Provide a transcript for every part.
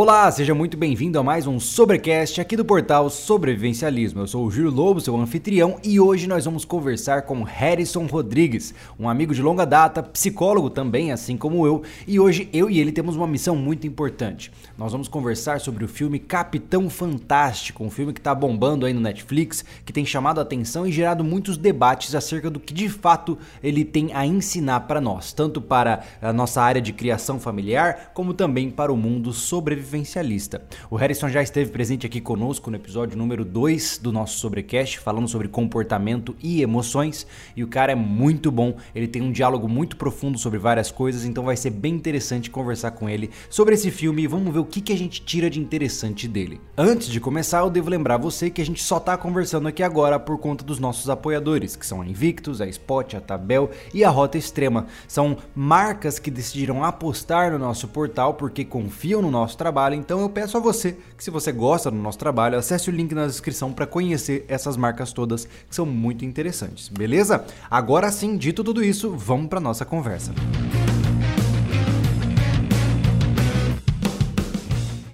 Olá, seja muito bem-vindo a mais um Sobrecast aqui do portal Sobrevivencialismo. Eu sou o Júlio Lobo, seu anfitrião, e hoje nós vamos conversar com Harrison Rodrigues, um amigo de longa data, psicólogo também, assim como eu, e hoje eu e ele temos uma missão muito importante. Nós vamos conversar sobre o filme Capitão Fantástico, um filme que está bombando aí no Netflix, que tem chamado a atenção e gerado muitos debates acerca do que de fato ele tem a ensinar para nós, tanto para a nossa área de criação familiar, como também para o mundo sobre sobrevivencialista. O Harrison já esteve presente aqui conosco no episódio número 2 do nosso Sobrecast, falando sobre comportamento e emoções, e o cara é muito bom, ele tem um diálogo muito profundo sobre várias coisas, então vai ser bem interessante conversar com ele sobre esse filme e vamos ver o que, que a gente tira de interessante dele. Antes de começar, eu devo lembrar você que a gente só está conversando aqui agora por conta dos nossos apoiadores, que são a Invictus, a Spot, a Tabel e a Rota Extrema. São marcas que decidiram apostar no nosso portal porque confiam no nosso trabalho trabalho, então eu peço a você que se você gosta do nosso trabalho, acesse o link na descrição para conhecer essas marcas todas que são muito interessantes, beleza? Agora sim, dito tudo isso, vamos para nossa conversa.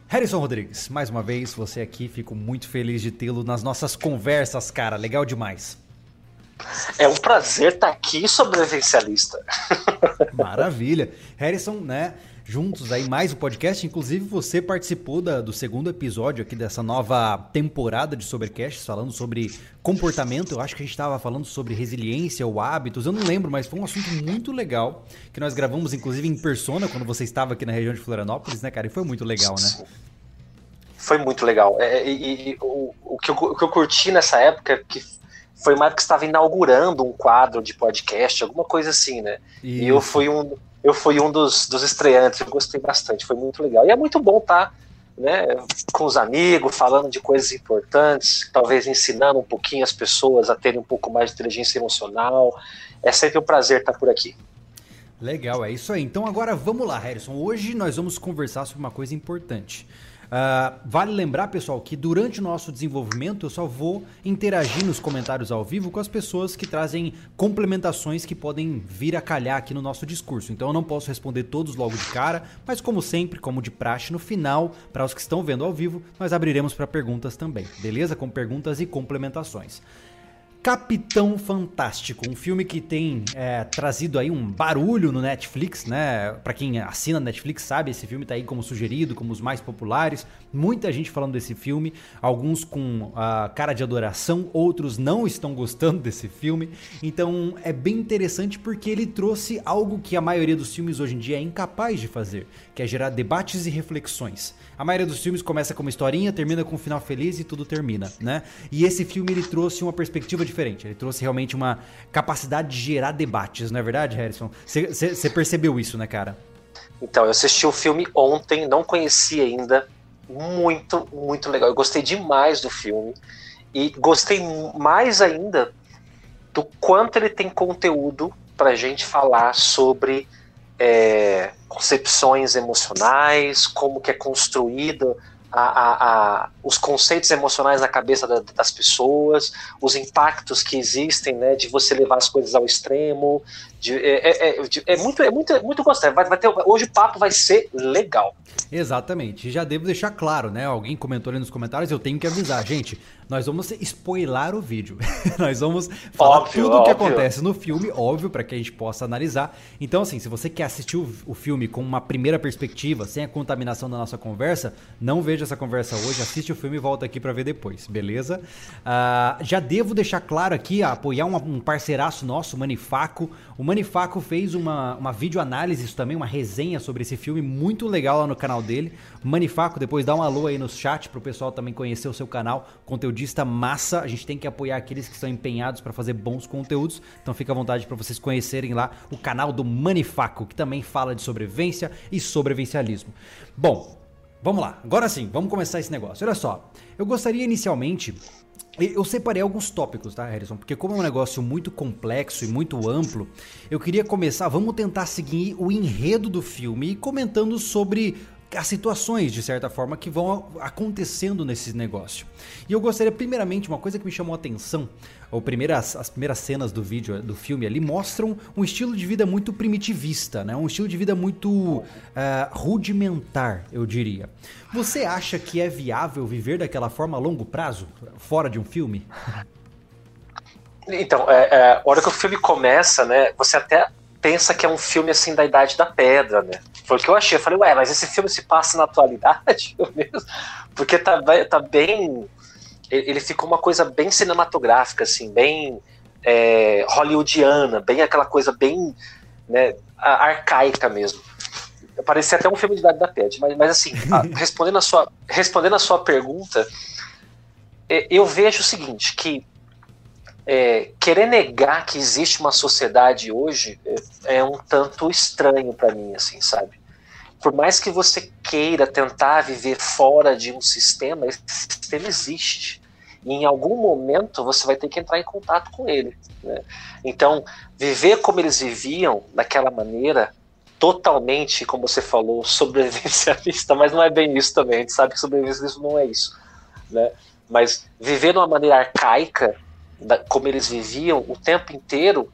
Harrison Rodrigues, mais uma vez você aqui, fico muito feliz de tê-lo nas nossas conversas, cara, legal demais. É um prazer estar aqui, sobrevivencialista. Maravilha. Harrison, né? Juntos aí mais o um podcast. Inclusive, você participou da, do segundo episódio aqui dessa nova temporada de Sobrecast, falando sobre comportamento. Eu acho que a gente estava falando sobre resiliência ou hábitos. Eu não lembro, mas foi um assunto muito legal que nós gravamos, inclusive, em persona, quando você estava aqui na região de Florianópolis, né, cara? E foi muito legal, né? Foi muito legal. É, e, e o, o, que eu, o que eu curti nessa época, que foi uma época que estava inaugurando um quadro de podcast, alguma coisa assim, né? Isso. E eu fui um eu fui um dos, dos estreantes, eu gostei bastante, foi muito legal. E é muito bom estar tá, né, com os amigos, falando de coisas importantes, talvez ensinando um pouquinho as pessoas a terem um pouco mais de inteligência emocional. É sempre um prazer estar por aqui. Legal, é isso aí. Então agora vamos lá, Harrison. Hoje nós vamos conversar sobre uma coisa importante. Uh, vale lembrar, pessoal, que durante o nosso desenvolvimento eu só vou interagir nos comentários ao vivo com as pessoas que trazem complementações que podem vir a calhar aqui no nosso discurso. Então eu não posso responder todos logo de cara, mas como sempre, como de praxe, no final, para os que estão vendo ao vivo, nós abriremos para perguntas também, beleza? Com perguntas e complementações. Capitão Fantástico, um filme que tem é, trazido aí um barulho no Netflix, né? Para quem assina Netflix sabe, esse filme tá aí como sugerido, como os mais populares. Muita gente falando desse filme, alguns com a cara de adoração, outros não estão gostando desse filme. Então é bem interessante porque ele trouxe algo que a maioria dos filmes hoje em dia é incapaz de fazer, que é gerar debates e reflexões. A maioria dos filmes começa com uma historinha, termina com um final feliz e tudo termina, né? E esse filme ele trouxe uma perspectiva diferente. Ele trouxe realmente uma capacidade de gerar debates, não é verdade, Harrison? Você percebeu isso, né, cara? Então, eu assisti o filme ontem, não conhecia ainda. Muito, muito legal. Eu gostei demais do filme. E gostei mais ainda do quanto ele tem conteúdo pra gente falar sobre é, concepções emocionais, como que é construída a, a, a, os conceitos emocionais na cabeça da, das pessoas, os impactos que existem, né, de você levar as coisas ao extremo, de, é, é, é, é muito, é muito, é muito gostoso. Vai, vai ter, hoje o papo vai ser legal. Exatamente. Já devo deixar claro, né? Alguém comentou ali nos comentários, eu tenho que avisar, gente. Nós vamos spoiler o vídeo. nós vamos falar óbvio, tudo o que acontece no filme, óbvio, para que a gente possa analisar. Então, assim, se você quer assistir o, o, filme com uma primeira perspectiva, sem a contaminação da nossa conversa, não veja essa conversa hoje, assiste o filme e volta aqui para ver depois, beleza? Uh, já devo deixar claro aqui, apoiar um, um parceiraço nosso, o Manifaco. O Manifaco fez uma, uma videoanálise, também, uma resenha sobre esse filme, muito legal lá no canal dele. Manifaco, depois dá um alô aí no chat pro pessoal também conhecer o seu canal, conteudista massa. A gente tem que apoiar aqueles que estão empenhados para fazer bons conteúdos. Então fica à vontade para vocês conhecerem lá o canal do Manifaco, que também fala de sobrevivência e sobrevivencialismo. Bom, vamos lá. Agora sim, vamos começar esse negócio. Olha só, eu gostaria inicialmente eu separei alguns tópicos, tá, Harrison? Porque como é um negócio muito complexo e muito amplo, eu queria começar, vamos tentar seguir o enredo do filme e comentando sobre as situações, de certa forma, que vão acontecendo nesse negócio. E eu gostaria, primeiramente, uma coisa que me chamou a atenção, ou primeiras, as primeiras cenas do vídeo, do filme ali, mostram um estilo de vida muito primitivista, né? Um estilo de vida muito uh, rudimentar, eu diria. Você acha que é viável viver daquela forma a longo prazo, fora de um filme? Então, é, é, a hora que o filme começa, né, você até pensa que é um filme assim da Idade da Pedra, né? Foi o que eu achei. Eu falei, ué, mas esse filme se passa na atualidade mesmo? Porque tá, tá bem. Ele ficou uma coisa bem cinematográfica, assim, bem é, hollywoodiana, bem aquela coisa bem né, arcaica mesmo. Parecia até um filme de Idade da Pedra, mas, mas assim, a, respondendo, a sua, respondendo a sua pergunta, é, eu vejo o seguinte, que é, querer negar que existe uma sociedade hoje é, é um tanto estranho para mim, assim, sabe? Por mais que você queira tentar viver fora de um sistema, esse sistema existe. E em algum momento você vai ter que entrar em contato com ele. Né? Então, viver como eles viviam, daquela maneira, totalmente, como você falou, sobrevivencialista, mas não é bem isso também. A gente sabe que sobrevivencialismo não é isso. Né? Mas viver de uma maneira arcaica da, como eles viviam o tempo inteiro,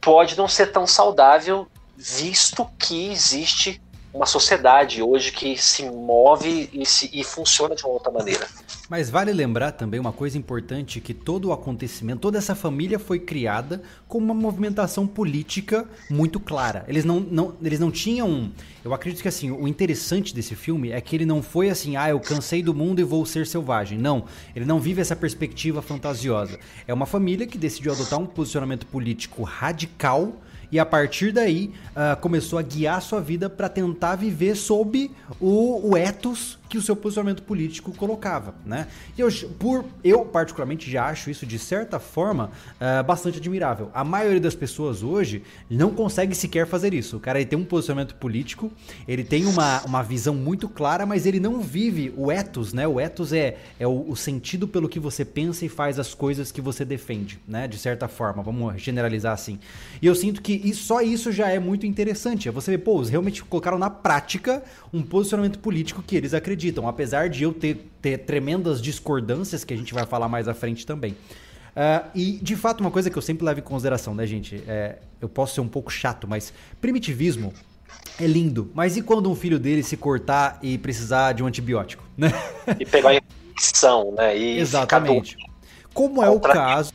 pode não ser tão saudável, visto que existe uma sociedade hoje que se move e, se, e funciona de uma outra maneira. Mas vale lembrar também uma coisa importante que todo o acontecimento, toda essa família foi criada com uma movimentação política muito clara. Eles não, não, eles não tinham, eu acredito que assim, o interessante desse filme é que ele não foi assim, ah, eu cansei do mundo e vou ser selvagem. Não, ele não vive essa perspectiva fantasiosa. É uma família que decidiu adotar um posicionamento político radical e a partir daí uh, começou a guiar sua vida para tentar viver sob o, o ethos que o seu posicionamento político colocava, né? E eu, por, eu particularmente já acho isso de certa forma uh, bastante admirável. A maioria das pessoas hoje não consegue sequer fazer isso. O cara ele tem um posicionamento político, ele tem uma, uma visão muito clara, mas ele não vive o ethos, né? O ethos é, é o, o sentido pelo que você pensa e faz as coisas que você defende, né? De certa forma, vamos generalizar assim. E eu sinto que só isso já é muito interessante. É você ver, pô, realmente colocaram na prática um posicionamento político que eles acreditam apesar de eu ter, ter tremendas discordâncias que a gente vai falar mais à frente também. Uh, e de fato, uma coisa que eu sempre levo em consideração, né, gente? É, eu posso ser um pouco chato, mas primitivismo é lindo. Mas e quando um filho dele se cortar e precisar de um antibiótico, né? E pegar a infecção, né? E Exatamente. Como é o caso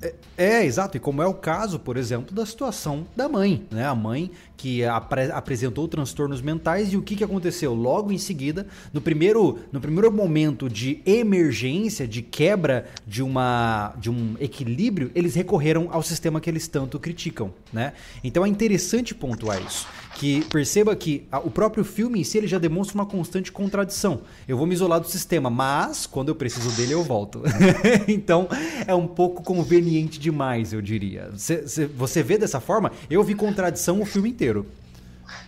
é, é, exato. E como é o caso, por exemplo, da situação da mãe, né? A mãe que apre apresentou transtornos mentais e o que, que aconteceu? Logo em seguida, no primeiro, no primeiro momento de emergência, de quebra de, uma, de um equilíbrio, eles recorreram ao sistema que eles tanto criticam, né? Então é interessante pontuar isso que perceba que o próprio filme em si ele já demonstra uma constante contradição. Eu vou me isolar do sistema, mas quando eu preciso dele eu volto. então é um pouco conveniente demais, eu diria. Você, você vê dessa forma? Eu vi contradição o filme inteiro.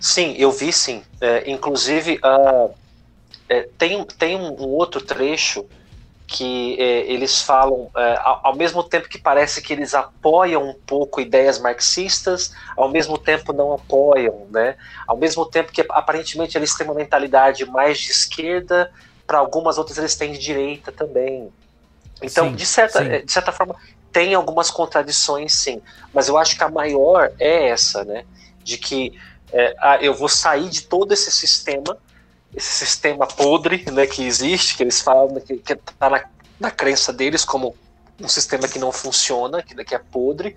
Sim, eu vi sim. É, inclusive, uh, é, tem, tem um outro trecho que é, eles falam, é, ao, ao, mesmo tempo que parece que eles apoiam um pouco ideias marxistas, ao mesmo tempo não apoiam, né? Ao mesmo tempo que aparentemente eles têm uma mentalidade mais de esquerda, para algumas outras eles têm de direita também. Então, sim, de, certa, sim. de certa forma, tem algumas contradições, sim. Mas eu acho que a maior é essa, né? De que é, ah, eu vou sair de todo esse sistema esse sistema podre né, que existe, que eles falam que está na, na crença deles como um sistema que não funciona, que, que é podre,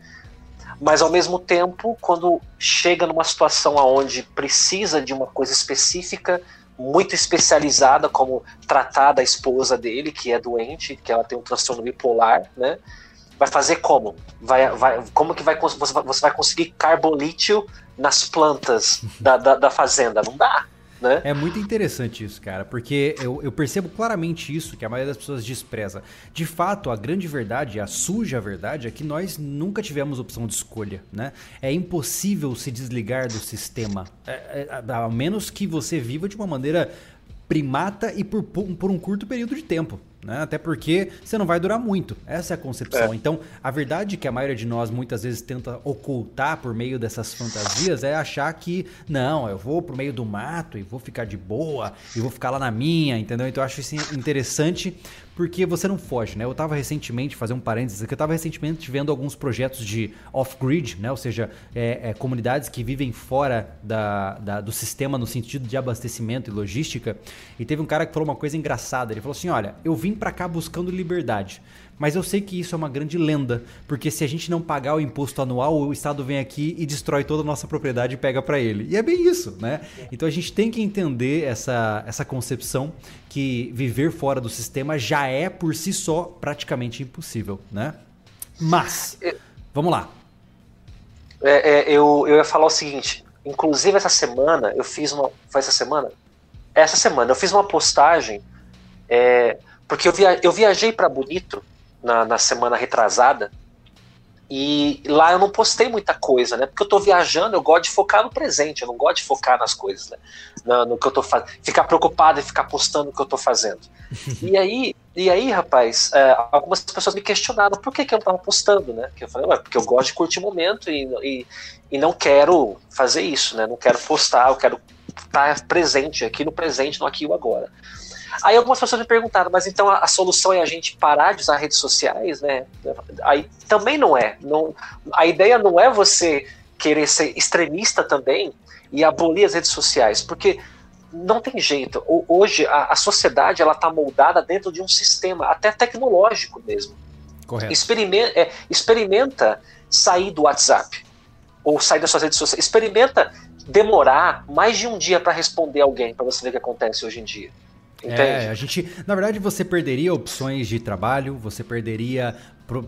mas ao mesmo tempo, quando chega numa situação onde precisa de uma coisa específica, muito especializada, como tratar da esposa dele, que é doente, que ela tem um transtorno bipolar, né? Vai fazer como? Vai, vai, como que vai, você vai conseguir carbolítio nas plantas da, da, da fazenda? Não dá. Né? É muito interessante isso, cara, porque eu, eu, percebo claramente isso que a maioria das pessoas despreza. De fato, a grande verdade, a suja verdade, é que nós nunca tivemos opção de escolha, né? É impossível se desligar do sistema, é, é, ao menos que você viva de uma maneira primata e por, por um curto período de tempo. Né? Até porque você não vai durar muito. Essa é a concepção. É. Então, a verdade que a maioria de nós muitas vezes tenta ocultar por meio dessas fantasias é achar que, não, eu vou pro meio do mato e vou ficar de boa e vou ficar lá na minha, entendeu? Então eu acho isso interessante porque você não foge, né? Eu estava recentemente, fazer um parênteses aqui, eu estava recentemente vendo alguns projetos de off-grid, né? Ou seja, é, é, comunidades que vivem fora da, da, do sistema no sentido de abastecimento e logística. E teve um cara que falou uma coisa engraçada. Ele falou assim: olha, eu vim para cá buscando liberdade. Mas eu sei que isso é uma grande lenda, porque se a gente não pagar o imposto anual, o Estado vem aqui e destrói toda a nossa propriedade e pega para ele. E é bem isso, né? Então a gente tem que entender essa, essa concepção que viver fora do sistema já é por si só praticamente impossível, né? Mas, vamos lá. É, é, eu, eu ia falar o seguinte, inclusive essa semana eu fiz uma. Foi essa semana? Essa semana eu fiz uma postagem, é, porque eu, via, eu viajei para Bonito na, na semana retrasada. E lá eu não postei muita coisa, né? Porque eu tô viajando, eu gosto de focar no presente, eu não gosto de focar nas coisas, né? No, no que eu tô fazendo. Ficar preocupado e ficar postando o que eu tô fazendo. e aí, e aí, rapaz, é, algumas pessoas me questionaram por que, que eu não tava postando, né? Que eu falei, porque eu gosto de curtir o momento e, e, e não quero fazer isso, né? Não quero postar, eu quero estar presente aqui no presente, no aqui e o agora. Aí algumas pessoas me perguntaram, mas então a, a, solução é a gente parar de usar redes sociais, né? Aí também não é. Não, a ideia não é você querer ser extremista também e abolir as redes sociais, porque não tem jeito. Hoje a, a sociedade ela está moldada dentro de um sistema, até tecnológico mesmo. Correto. Experimenta, é, experimenta sair do WhatsApp ou sair das suas redes sociais. Experimenta demorar mais de um dia para responder alguém para você ver o que acontece hoje em dia. Entende? É, a gente, na verdade, você perderia opções de trabalho, você perderia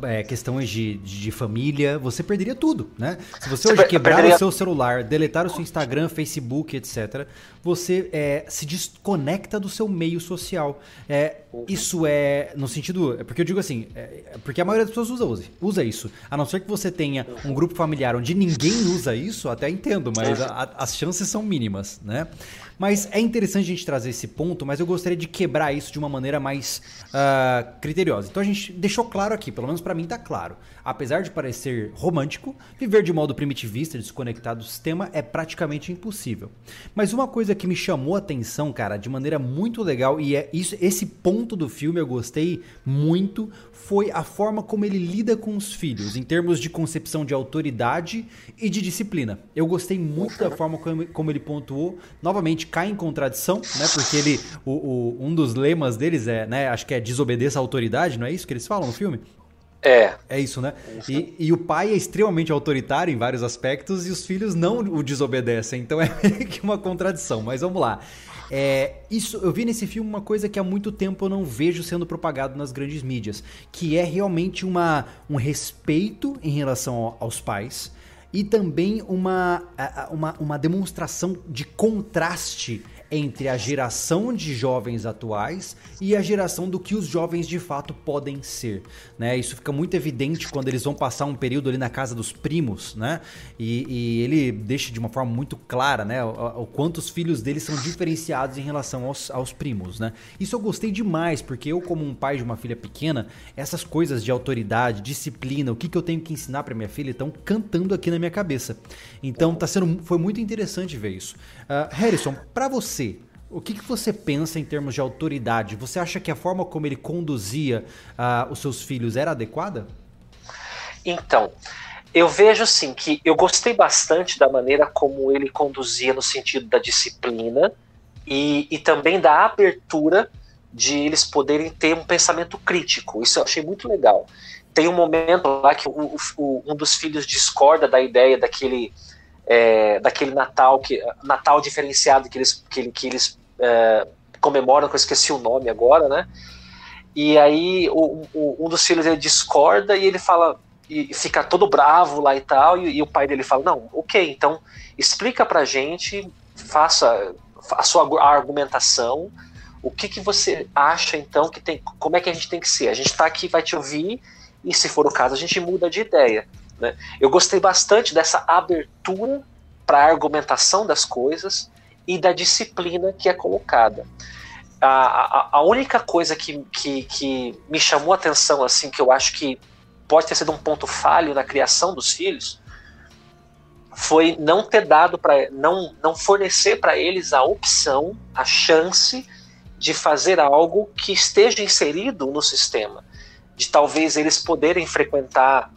é, questões de, de, família, você perderia tudo, né? Se você, você hoje quebrar perderia... o seu celular, deletar o seu Instagram, Facebook, etc., você é, se desconecta do seu meio social. É, isso é no sentido. É porque eu digo assim, é, é, porque a maioria das pessoas usa, usa isso. A não ser que você tenha um grupo familiar onde ninguém usa isso, até entendo, mas a, as chances são mínimas, né? Mas é interessante a gente trazer esse ponto, mas eu gostaria de quebrar isso de uma maneira mais uh, criteriosa. Então a gente deixou claro aqui, pelo menos para mim tá claro. Apesar de parecer romântico, viver de modo primitivista, desconectado do sistema, é praticamente impossível. Mas uma coisa que me chamou a atenção, cara, de maneira muito legal, e é isso, esse ponto do filme eu gostei muito, foi a forma como ele lida com os filhos, em termos de concepção de autoridade e de disciplina. Eu gostei muito da forma como, como ele pontuou. Novamente, cai em contradição, né? Porque ele, o, o, um dos lemas deles é, né? Acho que é desobedeça à autoridade, não é isso que eles falam no filme? É. É isso, né? E, e, o pai é extremamente autoritário em vários aspectos e os filhos não o desobedecem. Então é meio que uma contradição. Mas vamos lá. É, isso eu vi nesse filme uma coisa que há muito tempo eu não vejo sendo propagado nas grandes mídias, que é realmente uma, um respeito em relação aos pais e também uma, uma, uma demonstração de contraste entre a geração de jovens atuais e a geração do que os jovens de fato podem ser, né? Isso fica muito evidente quando eles vão passar um período ali na casa dos primos, né? E, e ele deixa de uma forma muito clara, né? O, o quanto os filhos dele são diferenciados em relação aos, aos primos, né? Isso eu gostei demais, porque eu como um pai de uma filha pequena, essas coisas de autoridade, disciplina, o que, que eu tenho que ensinar para minha filha estão cantando aqui na minha cabeça. Então tá sendo, foi muito interessante ver isso. Uh, Harrison, para você, o que, que, você pensa em termos de autoridade? Você acha que a forma como ele conduzia uh, os seus filhos era adequada? Então, eu vejo assim que eu gostei bastante da maneira como ele conduzia no sentido da disciplina e, e também da abertura de eles poderem ter um pensamento crítico. Isso eu achei muito legal. Tem um momento lá que o, o, um dos filhos discorda da ideia daquele é, daquele Natal que Natal diferenciado que eles que, que eles é, comemoram, que eu esqueci o nome agora, né? E aí o, o, um dos filhos ele discorda e ele fala e fica todo bravo lá e tal e, e, o pai dele fala não, ok, então explica pra gente, faça a sua argumentação, o que que você acha então que tem, como é que a gente tem que ser? A gente está aqui, vai te ouvir e se for o caso a gente muda de ideia. Né? Eu gostei bastante dessa abertura para a argumentação das coisas e da disciplina que é colocada. a, a, a única coisa que, que, que me chamou a atenção, assim, que eu acho que pode ter sido um ponto falho na criação dos filhos, foi não ter dado para não não fornecer para eles a opção, a chance de fazer algo que esteja inserido no sistema, de talvez eles poderem frequentar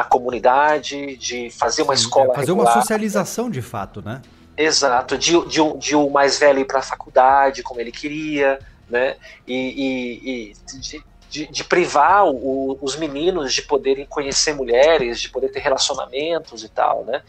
a comunidade, de fazer uma Sim, escola. Fazer regular. uma socialização de fato, né? Exato, de, de, de o mais velho ir para a faculdade como ele queria, né? E, e, e de, de, de, privar o, os meninos de poderem conhecer mulheres, de poder ter relacionamentos e tal, né?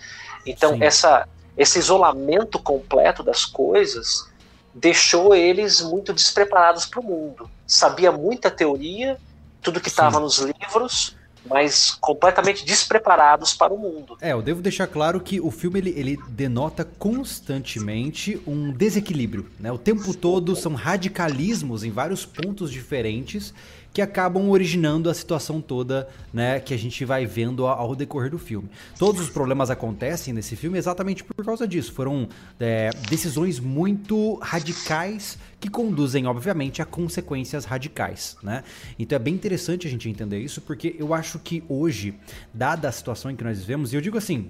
Então essa, esse isolamento completo das coisas deixou eles muito despreparados para o mundo. Sabia muita teoria, tudo que estava nos livros, mas completamente despreparados para o mundo. É, eu devo deixar claro que o filme ele, ele denota constantemente um desequilíbrio, né? O tempo todo são radicalismos em vários pontos diferentes que acabam originando a situação toda, né, que a gente vai vendo ao decorrer do filme. Todos os problemas acontecem nesse filme exatamente por causa disso. Foram é, decisões muito radicais que conduzem, obviamente, a consequências radicais, né? Então é bem interessante a gente entender isso, porque eu acho que hoje, dada a situação em que nós vivemos, e eu digo assim,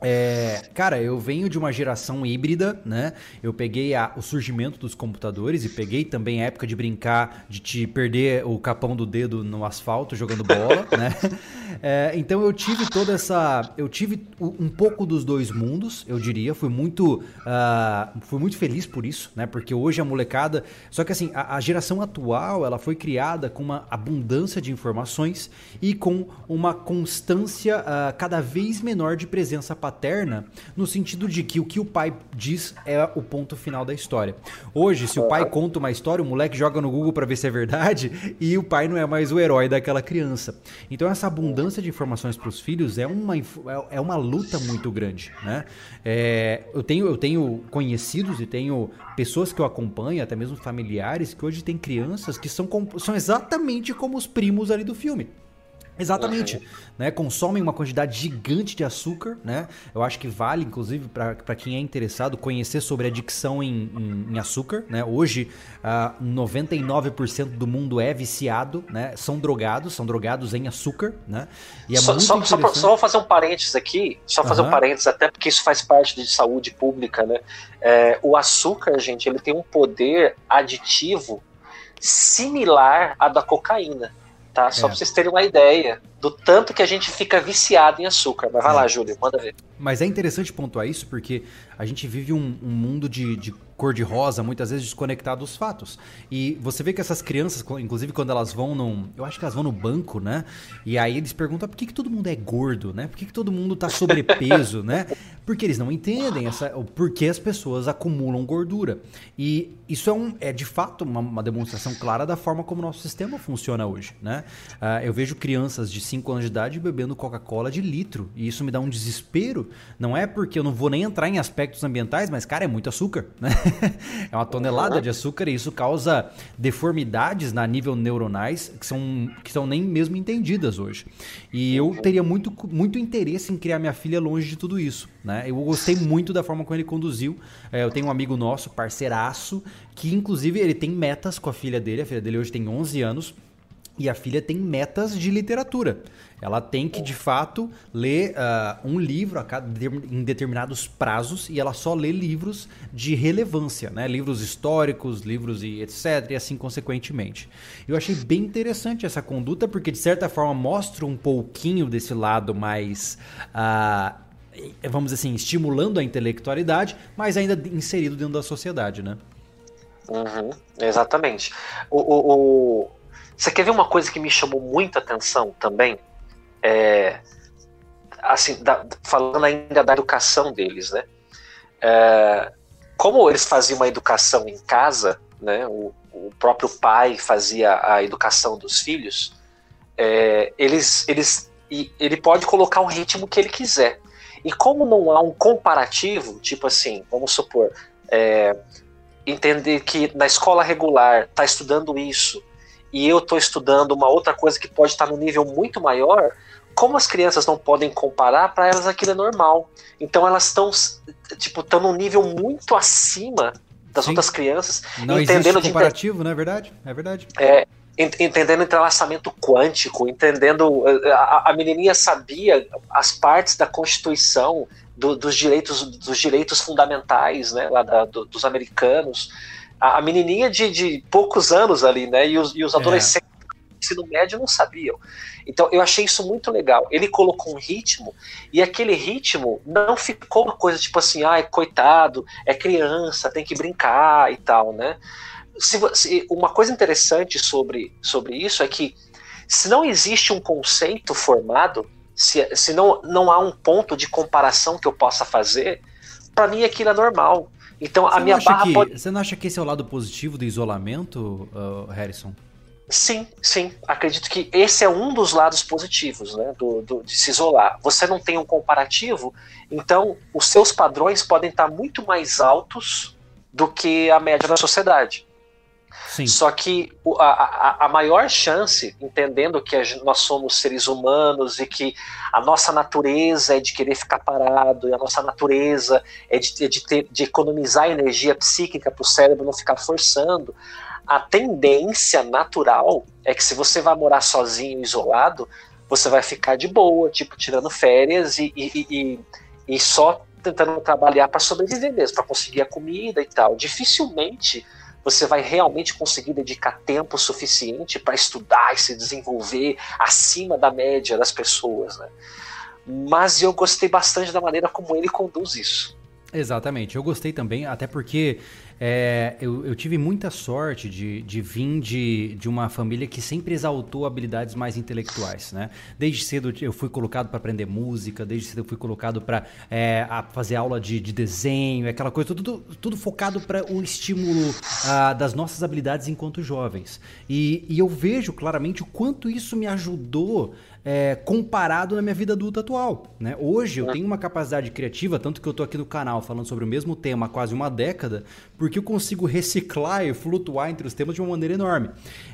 é, cara, eu venho de uma geração híbrida, né? Eu peguei a, o surgimento dos computadores e peguei também a época de brincar, de te perder o capão do dedo no asfalto jogando bola, né? É, então eu tive toda essa, eu tive um pouco dos dois mundos, eu diria. Fui muito, uh, fui muito feliz por isso, né? Porque hoje a molecada, só que assim, a, a geração atual, ela foi criada com uma abundância de informações e com uma constância uh, cada vez menor de presença paterna, no sentido de que o que o pai diz é o ponto final da história. Hoje, se o pai conta uma história, o moleque joga no Google para ver se é verdade e o pai não é mais o herói daquela criança. Então, essa abundância de informações para os filhos é uma, é, é uma luta muito grande. Né? É, eu, tenho, eu tenho conhecidos e tenho pessoas que eu acompanho, até mesmo familiares, que hoje têm crianças que são, são exatamente como os primos ali do filme. Exatamente, né? Consomem uma quantidade gigante de açúcar, né? Eu acho que vale, inclusive, para quem é interessado, conhecer sobre adicção em, em, em açúcar, né? Hoje, uh, 99% do mundo é viciado, né? São drogados, são drogados em açúcar, né? E é só, muito só, só, só, vou fazer um parênteses aqui, só fazer uhum. um parênteses, até porque isso faz parte de saúde pública, né? É, o açúcar, gente, ele tem um poder aditivo similar à da cocaína tá? Só é. pra vocês terem uma ideia do tanto que a gente fica viciado em açúcar. Mas vai é. lá, Júlio, manda ver. Mas é interessante pontuar isso porque a gente vive um, um mundo de, de cor-de-rosa, muitas vezes desconectado dos fatos. E você vê que essas crianças, inclusive quando elas vão num. Eu acho que elas vão no banco, né? E aí eles perguntam por que, que todo mundo é gordo, né? Por que, que todo mundo tá sobrepeso, né? Porque eles não entendem essa, por que as pessoas acumulam gordura. E isso é, um, é de fato uma, uma demonstração clara da forma como o nosso sistema funciona hoje, né? Uh, eu vejo crianças de 5 anos de idade bebendo Coca-Cola de litro. E isso me dá um desespero. Não é porque eu não vou nem entrar em aspectos ambientais, mas, cara, é muito açúcar, né? é uma tonelada de açúcar e isso causa deformidades na nível neuronais que são, que são nem mesmo entendidas hoje. E eu teria muito, muito interesse em criar minha filha longe de tudo isso. Né? Eu gostei muito da forma como ele conduziu. É, eu tenho um amigo nosso, parceiraço, que inclusive ele tem metas com a filha dele. A filha dele hoje tem 11 anos. E a filha tem metas de literatura. Ela tem que, de fato, ler uh, um livro cada, em determinados prazos e ela só lê livros de relevância, né? livros históricos, livros e etc. E assim consequentemente. Eu achei bem interessante essa conduta porque, de certa forma, mostra um pouquinho desse lado mais. Uh, vamos dizer assim, estimulando a intelectualidade, mas ainda inserido dentro da sociedade, né? Uhum, exatamente. O, o, o, Você quer ver uma coisa que me chamou muita atenção também? é, assim, da, falando ainda da educação deles, né? É, como eles faziam uma educação em casa, né? O, o próprio pai fazia a educação dos filhos. É, eles, eles, ele pode colocar o ritmo que ele quiser. E como não há um comparativo, tipo assim, vamos supor, é, entender que na escola regular está estudando isso e eu estou estudando uma outra coisa que pode estar no nível muito maior, como as crianças não podem comparar, para elas aquilo é normal. Então elas estão tipo estão num nível muito acima das Sim. outras crianças, Não entendendo existe comparativo, não é verdade? É verdade. É, entendendo entrelaçamento quântico, entendendo eh, a, a menininha sabia as partes da Constituição do, dos direitos dos direitos fundamentais, né, lá da, do, dos americanos. A, a menininha de, de, poucos anos ali, né, e os, e os adolescentes é. do ensino médio não sabiam. Então eu achei isso muito legal. Ele colocou um ritmo e aquele ritmo não ficou uma coisa tipo assim, ai, coitado, é criança, tem que brincar e tal, né? Se, se, uma coisa interessante sobre, sobre isso é que se não existe um conceito formado, se, se não, não há um ponto de comparação que eu possa fazer, para mim aquilo é normal. Então você a minha barra que, pode... Você não acha que esse é o lado positivo do isolamento, uh, Harrison? Sim, sim. Acredito que esse é um dos lados positivos, né, do, do, de se isolar. Você não tem um comparativo, então os seus padrões podem estar muito mais altos do que a média da sociedade. Sim. Só que a, a, a, maior chance, entendendo que nós somos seres humanos e que a nossa natureza é de querer ficar parado, e a nossa natureza é de, de, ter, de economizar energia psíquica para o cérebro não ficar forçando, a tendência natural é que se você vai morar sozinho, isolado, você vai ficar de boa, tipo, tirando férias e, e, e, e só tentando trabalhar para sobreviver mesmo, para conseguir a comida e tal. Dificilmente você vai realmente conseguir dedicar tempo suficiente para estudar e se desenvolver acima da média das pessoas, né? Mas eu gostei bastante da maneira como ele conduz isso. Exatamente, eu gostei também, até porque é, eu, eu, tive muita sorte de, de vir de, de uma família que sempre exaltou habilidades mais intelectuais, né? Desde cedo eu fui colocado para aprender música, desde cedo eu fui colocado para é, fazer aula de, de, desenho, aquela coisa, tudo, tudo focado para o estímulo ah, das nossas habilidades enquanto jovens. E, e eu vejo claramente o quanto isso me ajudou é, comparado na minha vida adulta atual. Né? Hoje eu tenho uma capacidade criativa, tanto que eu estou aqui no canal falando sobre o mesmo tema há quase uma década, eu consigo reciclar e flutuar entre os temas de uma maneira enorme.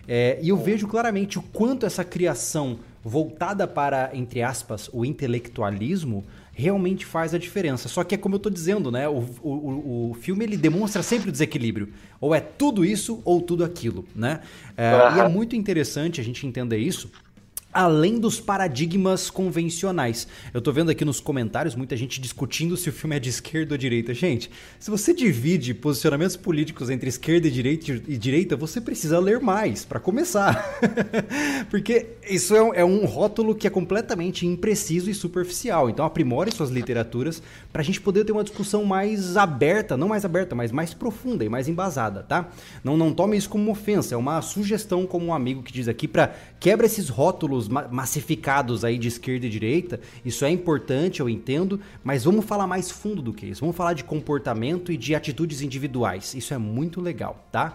É, e eu vejo claramente o quanto essa criação voltada para, entre aspas, o intelectualismo realmente faz a diferença. Só que é como eu estou dizendo, né? O, o, o filme ele demonstra sempre o desequilíbrio. Ou é tudo isso ou tudo aquilo, né? É. E é muito interessante a gente entender isso além dos paradigmas convencionais. Eu tô vendo aqui nos comentários muita gente discutindo se o filme é de esquerda ou direita. Gente, se você divide posicionamentos políticos entre esquerda e direita, e direita você precisa ler mais, para começar. Porque isso é um, é um, rótulo que é completamente impreciso e superficial. Então aprimore suas literaturas para a gente poder ter uma discussão mais aberta, não mais aberta, mas mais profunda e mais embasada, tá? Não, não tome isso como uma ofensa, é uma sugestão como um amigo que diz aqui para quebra esses rótulos massificados aí de esquerda e direita, isso é importante, eu entendo, mas vamos falar mais fundo do que isso. Vamos falar de comportamento e de atitudes individuais. Isso é muito legal, tá?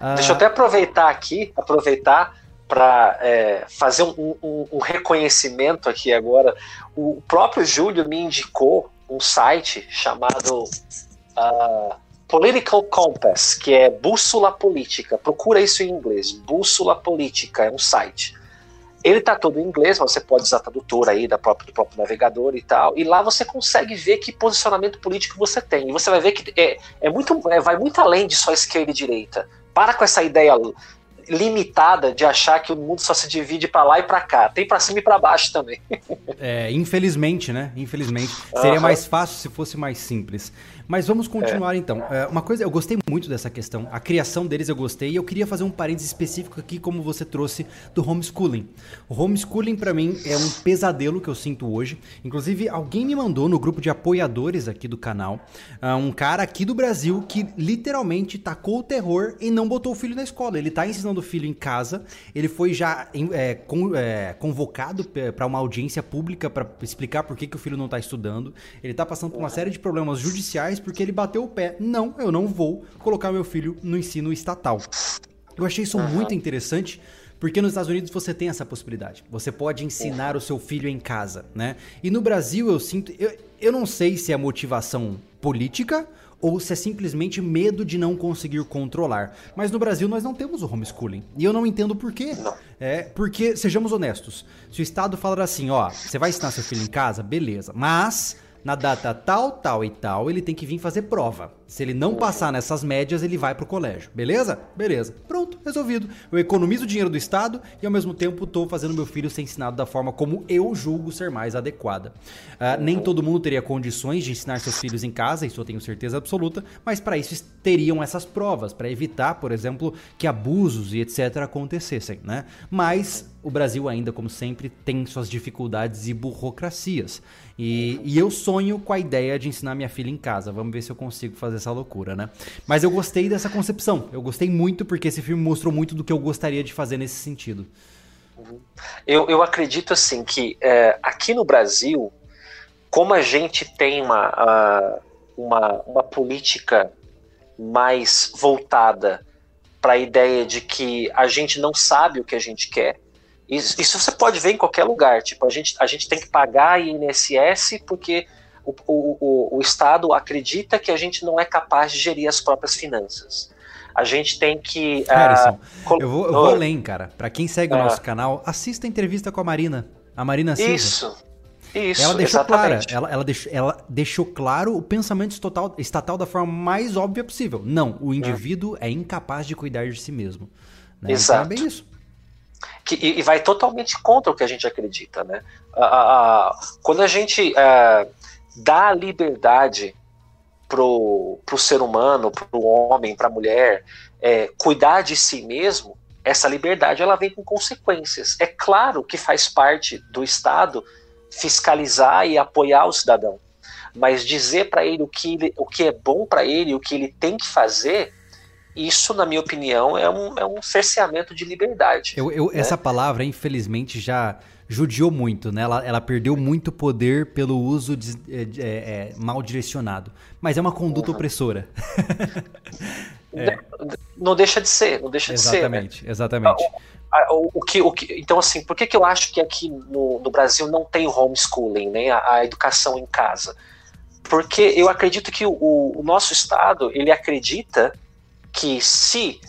Uh... Deixa eu até aproveitar aqui, aproveitar para é, fazer um, um, um, reconhecimento aqui agora. O próprio Júlio me indicou um site chamado uh, Political Compass, que é bússola política. Procura isso em inglês. Bússola política é um site. Ele está todo em inglês, mas você pode usar tradutor aí da própria, do próprio navegador e tal. E lá você consegue ver que posicionamento político você tem. E você vai ver que é, é muito, é, vai muito além de só esquerda e direita. Para com essa ideia limitada de achar que o mundo só se divide para lá e para cá. Tem para cima e para baixo também. É, infelizmente, né? Infelizmente. Seria uhum. mais fácil se fosse mais simples. Mas vamos continuar é. então. É, uma coisa, eu gostei muito dessa questão. A criação deles eu gostei e eu queria fazer um parênteses específico aqui, como você trouxe do homeschooling. O homeschooling para mim é um pesadelo que eu sinto hoje. Inclusive, alguém me mandou no grupo de apoiadores aqui do canal uh, um cara aqui do Brasil que literalmente tacou o terror e não botou o filho na escola. Ele tá ensinando o filho em casa. Ele foi já é, con, é, convocado para uma audiência pública para explicar por que, que o filho não está estudando. Ele está passando por uma série de problemas judiciais porque ele bateu o pé. Não, eu não vou colocar meu filho no ensino estatal. Eu achei isso muito interessante. Porque nos Estados Unidos você tem essa possibilidade. Você pode ensinar o seu filho em casa, né? E no Brasil eu sinto. Eu, eu não sei se é motivação política ou se é simplesmente medo de não conseguir controlar. Mas no Brasil nós não temos o homeschooling. E eu não entendo por quê. É, porque, sejamos honestos, se o Estado falar assim, ó, você vai ensinar seu filho em casa, beleza. Mas na data tal, tal e tal, ele tem que vir fazer prova. Se ele não passar nessas médias, ele vai pro colégio. Beleza? Beleza. Pronto, resolvido. Eu economizo o dinheiro do Estado e ao mesmo tempo estou fazendo meu filho ser ensinado da forma como eu julgo ser mais adequada. Uh, nem todo mundo teria condições de ensinar seus filhos em casa, isso eu tenho certeza absoluta, mas para isso teriam essas provas, para evitar, por exemplo, que abusos e etc. acontecessem, né? Mas o Brasil ainda, como sempre, tem suas dificuldades e burocracias. E, e, eu sonho com a ideia de ensinar minha filha em casa. Vamos ver se eu consigo fazer essa loucura, né? Mas eu gostei dessa concepção. Eu gostei muito porque esse filme mostrou muito do que eu gostaria de fazer nesse sentido. Eu, eu acredito assim que é, aqui no Brasil, como a gente tem uma, uma, uma política mais voltada para a ideia de que a gente não sabe o que a gente quer, isso, isso, você pode ver em qualquer lugar. Tipo, a gente, a gente tem que pagar INSS porque o, o, o, Estado acredita que a gente não é capaz de gerir as próprias finanças. A gente tem que. Harrison, uh, eu, vou, eu vou além, cara. Para quem segue o nosso canal, assista a entrevista com a Marina. A Marina Silva. Isso. Isso, ela deixou clara, ela, ela, deixou, ela deixou claro o pensamento estatal, estatal da forma mais óbvia possível. Não, o indivíduo é, é incapaz de cuidar de si mesmo. Né? Exato. Então é bem isso que, e, vai totalmente contra o que a gente acredita, né? quando a gente é, dá liberdade pro, pro ser humano, pro homem, pra mulher, é, cuidar de si mesmo, essa liberdade ela vem com consequências. É claro que faz parte do Estado fiscalizar e apoiar o cidadão, mas dizer para ele o que, ele, o que é bom para ele, o que ele tem que fazer, isso, na minha opinião, é um, é um cerceamento de liberdade. Eu, eu né? Essa palavra, infelizmente, já judiou muito, né? Ela, ela perdeu muito poder pelo uso de, é, de, é, é, mal direcionado. Mas é uma conduta uhum. opressora. é. Não deixa de ser, não deixa exatamente, de ser. Né? Exatamente, o, o, que, o que, então, assim, por que, que eu acho que aqui no, no Brasil não tem homeschooling, né? A, a, educação em casa? Porque eu acredito que o, o nosso Estado, ele acredita que se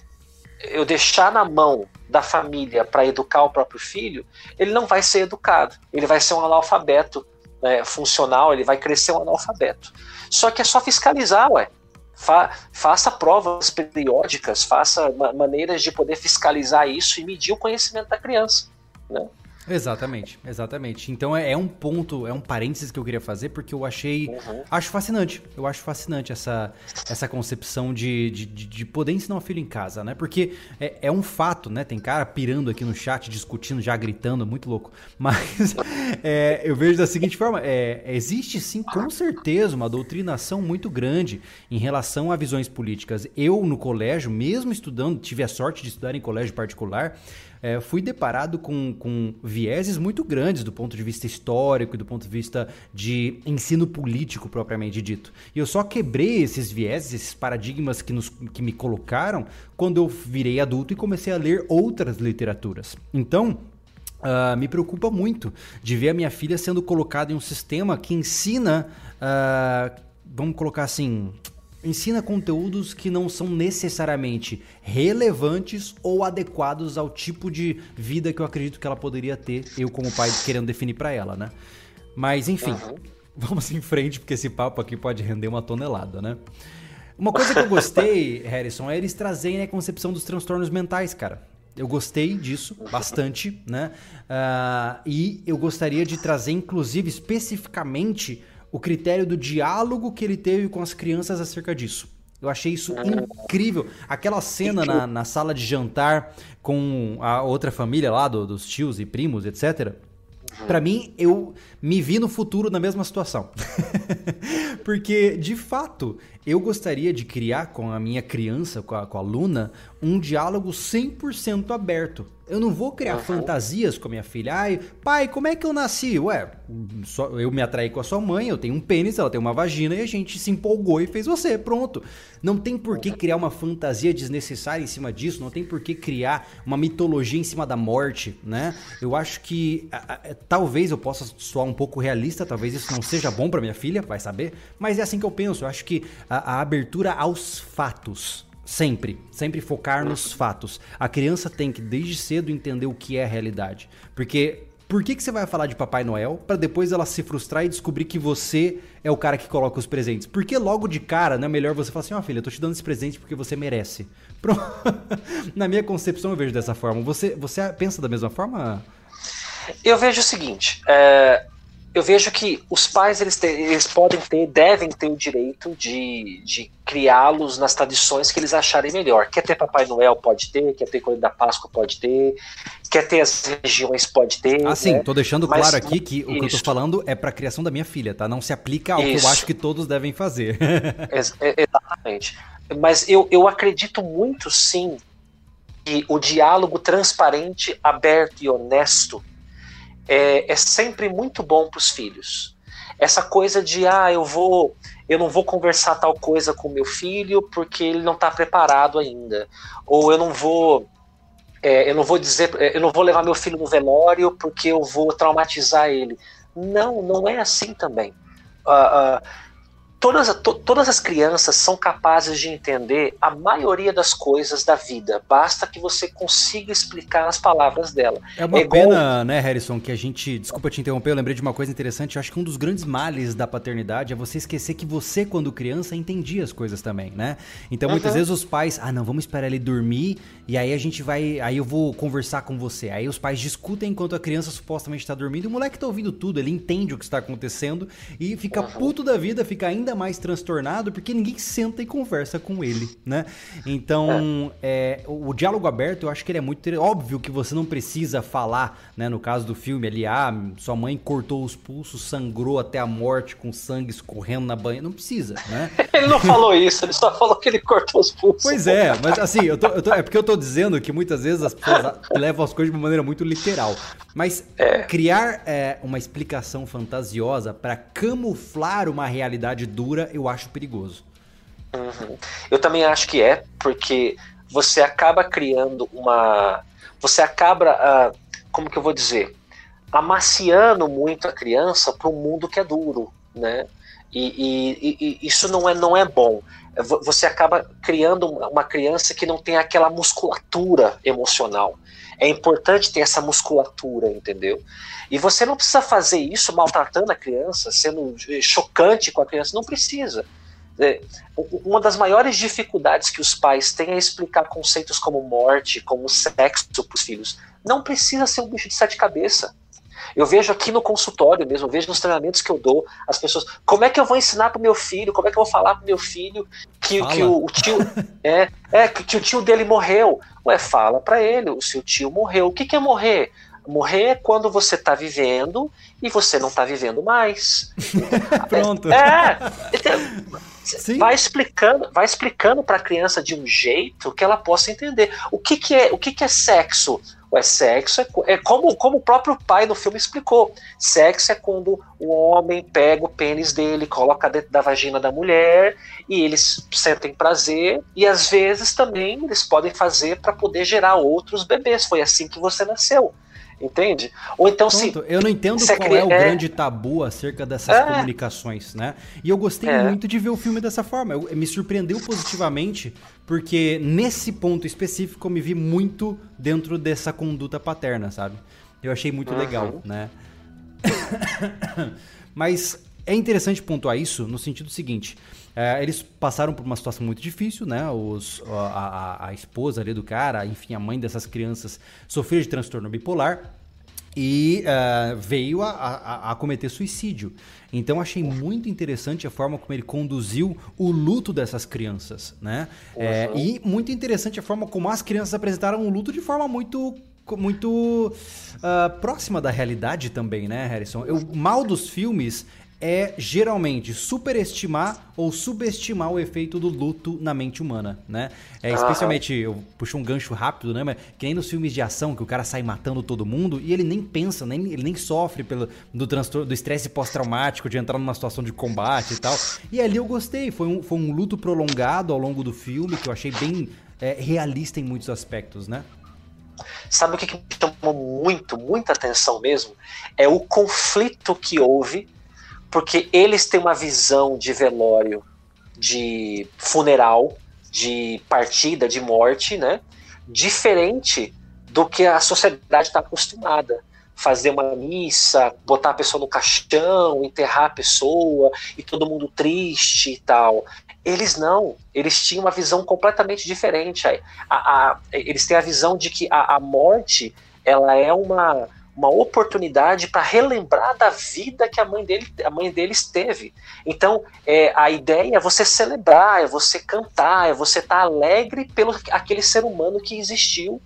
eu deixar na mão da família para educar o próprio filho, ele não vai ser educado, ele vai ser um analfabeto né, funcional, ele vai crescer um analfabeto. Só que é só fiscalizar, ué. Fa faça provas periódicas, faça ma maneiras de poder fiscalizar isso e medir o conhecimento da criança. Né? Exatamente, exatamente. Então é, é, um ponto, é um parênteses que eu queria fazer, porque eu achei. Uhum. Acho fascinante. Eu acho fascinante essa, essa concepção de, de, de poder ensinar um filho em casa, né? Porque é, é, um fato, né? Tem cara pirando aqui no chat, discutindo, já gritando, muito louco. Mas é, eu vejo da seguinte forma: é, existe sim, com certeza, uma doutrinação muito grande em relação a visões políticas. Eu, no colégio, mesmo estudando, tive a sorte de estudar em colégio particular é, fui deparado com, com vieses muito grandes do ponto de vista histórico e do ponto de vista de ensino político propriamente dito. E eu só quebrei esses vieses, esses paradigmas que, nos, que me colocaram quando eu virei adulto e comecei a ler outras literaturas. Então, Uh, me preocupa muito de ver a minha filha sendo colocada em um sistema que ensina, uh, vamos colocar assim, ensina conteúdos que não são necessariamente relevantes ou adequados ao tipo de vida que eu acredito que ela poderia ter, eu como pai querendo definir para ela, né? Mas enfim, uhum. vamos em frente porque esse papo aqui pode render uma tonelada, né? Uma coisa que eu gostei, Harrison, é eles trazerem a concepção dos transtornos mentais, cara. Eu gostei disso bastante, né? Uh, e eu gostaria de trazer, inclusive, especificamente o critério do diálogo que ele teve com as crianças acerca disso. Eu achei isso incrível. Aquela cena na, na sala de jantar com a outra família lá, do, dos tios e primos, etc. Para mim, eu me vi no futuro na mesma situação. Porque, de fato, eu gostaria de criar com a minha criança, com a, com a Luna, um diálogo 100% aberto. Eu não vou criar uhum. fantasias com a minha filha. Ai, pai, como é que eu nasci? Ué, só, eu me atraí com a sua mãe, eu tenho um pênis, ela tem uma vagina e a gente se empolgou e fez você, pronto. Não tem por que criar uma fantasia desnecessária em cima disso, não tem por que criar uma mitologia em cima da morte, né? Eu acho que a, a, talvez eu possa soar um pouco realista, talvez isso não seja bom para minha filha, vai saber, mas é assim que eu penso. Eu acho que a, a abertura aos fatos Sempre, sempre focar nos fatos. A criança tem que, desde cedo, entender o que é a realidade. Porque Por que, que você vai falar de Papai Noel para depois ela se frustrar e descobrir que você é o cara que coloca os presentes? Porque logo de cara, não é melhor você falar assim, ó oh, filha, eu tô te dando esse presente porque você merece. Na minha concepção eu vejo dessa forma. Você, você pensa da mesma forma? Eu vejo o seguinte, é, eu vejo que os pais eles, eles podem ter, devem ter o direito de, de criá-los nas tradições que eles acharem melhor. Quer ter Papai Noel, pode ter, quer ter Coelho da Páscoa, pode ter, quer ter as regiões, pode ter. Ah, sim, né? tô deixando Mas, claro aqui que isso. o que eu tô falando é para a criação da minha filha, tá? Não se aplica ao isso. que eu acho que todos devem fazer. Ex exatamente. Mas eu, eu acredito muito, sim, que o diálogo transparente, aberto e honesto é, é sempre muito bom para os filhos. Essa coisa de ah, eu vou, eu não vou conversar tal coisa com meu filho porque ele não está preparado ainda, ou eu não vou é, eu não vou dizer, é, eu não vou levar meu filho no velório porque eu vou traumatizar ele. Não, não é assim também. Uh, uh, todas, to, todas as crianças são capazes de entender a maioria das coisas da vida. Basta que você consiga explicar as palavras dela. É uma é igual... pena, né, Harrison, que a gente. Desculpa te interromper, eu lembrei de uma coisa interessante. Eu acho que um dos grandes males da paternidade é você esquecer que você, quando criança, entendia as coisas também, né? Então, muitas uhum. vezes os pais, ah, não, vamos esperar ele dormir e aí a gente vai. Aí eu vou conversar com você. Aí os pais discutem enquanto a criança supostamente está dormindo. E o moleque tá ouvindo tudo, ele entende o que está acontecendo e fica uhum. puto da vida, fica ainda ainda mais transtornado porque ninguém senta e conversa com ele, né? Então, é. É, o, o, diálogo aberto, eu acho que ele é muito óbvio que você não precisa falar, né? No caso do filme ali, ah, sua mãe cortou os pulsos, sangrou até a morte com sangue escorrendo na banha, não precisa, né? ele não falou isso, ele só falou que ele cortou os pulsos. Pois é, mas assim, eu tô, eu tô, é porque eu tô dizendo que muitas vezes as pessoas levam as coisas de uma maneira muito literal. Mas é. criar é, uma explicação fantasiosa para camuflar uma realidade dura, eu acho perigoso. Uhum. Eu também acho que é, porque você acaba criando uma. Você acaba, uh, como que eu vou dizer? Amaciando muito a criança para um mundo que é duro, né? E, e, e, isso não é, não é bom. Você acaba criando uma criança que não tem aquela musculatura emocional. É importante ter essa musculatura, entendeu? E você não precisa fazer isso maltratando a criança, sendo chocante com a criança, não precisa. É, uma das maiores dificuldades que os pais têm é explicar conceitos como morte, como sexo para os filhos. Não precisa ser um bicho de sete cabeças. Eu vejo aqui no consultório mesmo, eu vejo nos treinamentos que eu dou, as pessoas, como é que eu vou ensinar para meu filho, como é que eu vou falar para meu filho que, que o, o, tio é, é que, o tio dele morreu? Ué, fala para ele, o seu tio morreu. O que, que é morrer? Morrer é quando você está vivendo e você não está vivendo mais. Pronto. É, é vai explicando, vai explicando para a criança de um jeito que ela possa entender. O que, que é, o que, que é sexo? Ué, sexo é, é, como, como o próprio pai no filme explicou. Sexo é quando o homem pega o pênis dele, coloca dentro da vagina da mulher e eles sentem prazer e às vezes também eles podem fazer para poder gerar outros bebês. Foi assim que você nasceu. Entende? Ou então se. Eu não entendo qual é, é o grande tabu acerca dessas é. comunicações, né? E eu gostei é. muito de ver o filme dessa forma. Eu, me surpreendeu positivamente, porque nesse ponto específico eu me vi muito dentro dessa conduta paterna, sabe? Eu achei muito uhum. legal, né? Mas é interessante pontuar isso no sentido seguinte. É, eles passaram por uma situação muito difícil, né? Os, a, a, a, esposa ali do cara, enfim, a mãe dessas crianças sofreu de transtorno bipolar e uh, veio a, a, a, cometer suicídio. Então achei muito interessante a forma como ele conduziu o luto dessas crianças, né? É, e muito interessante a forma como as crianças apresentaram o luto de forma muito muito uh, próxima da realidade também, né, Harrison? O mal dos filmes é geralmente superestimar ou subestimar o efeito do luto na mente humana, né? É, especialmente, eu puxo um gancho rápido, né? Mas que nem nos filmes de ação, que o cara sai matando todo mundo e ele nem pensa, nem, ele nem sofre pelo, do transtorno, do estresse pós-traumático de entrar numa situação de combate e tal. E ali eu gostei, foi um, foi um luto prolongado ao longo do filme, que eu achei bem é, realista em muitos aspectos, né? Sabe o que, que me chamou muito, muita atenção mesmo? É o conflito que houve porque eles têm uma visão de velório, de funeral, de partida, de morte, né? Diferente do que a sociedade está acostumada. fazer uma missa, botar a pessoa no caixão, enterrar a pessoa e todo mundo triste e tal. Eles não, eles tinham uma visão completamente diferente. A, a, eles têm a visão de que a, a morte ela é uma, uma oportunidade para relembrar da vida que a mãe, dele, a mãe deles teve. Então, é, a ideia é você celebrar, é você cantar, é você estar tá alegre pelo aquele ser humano que existiu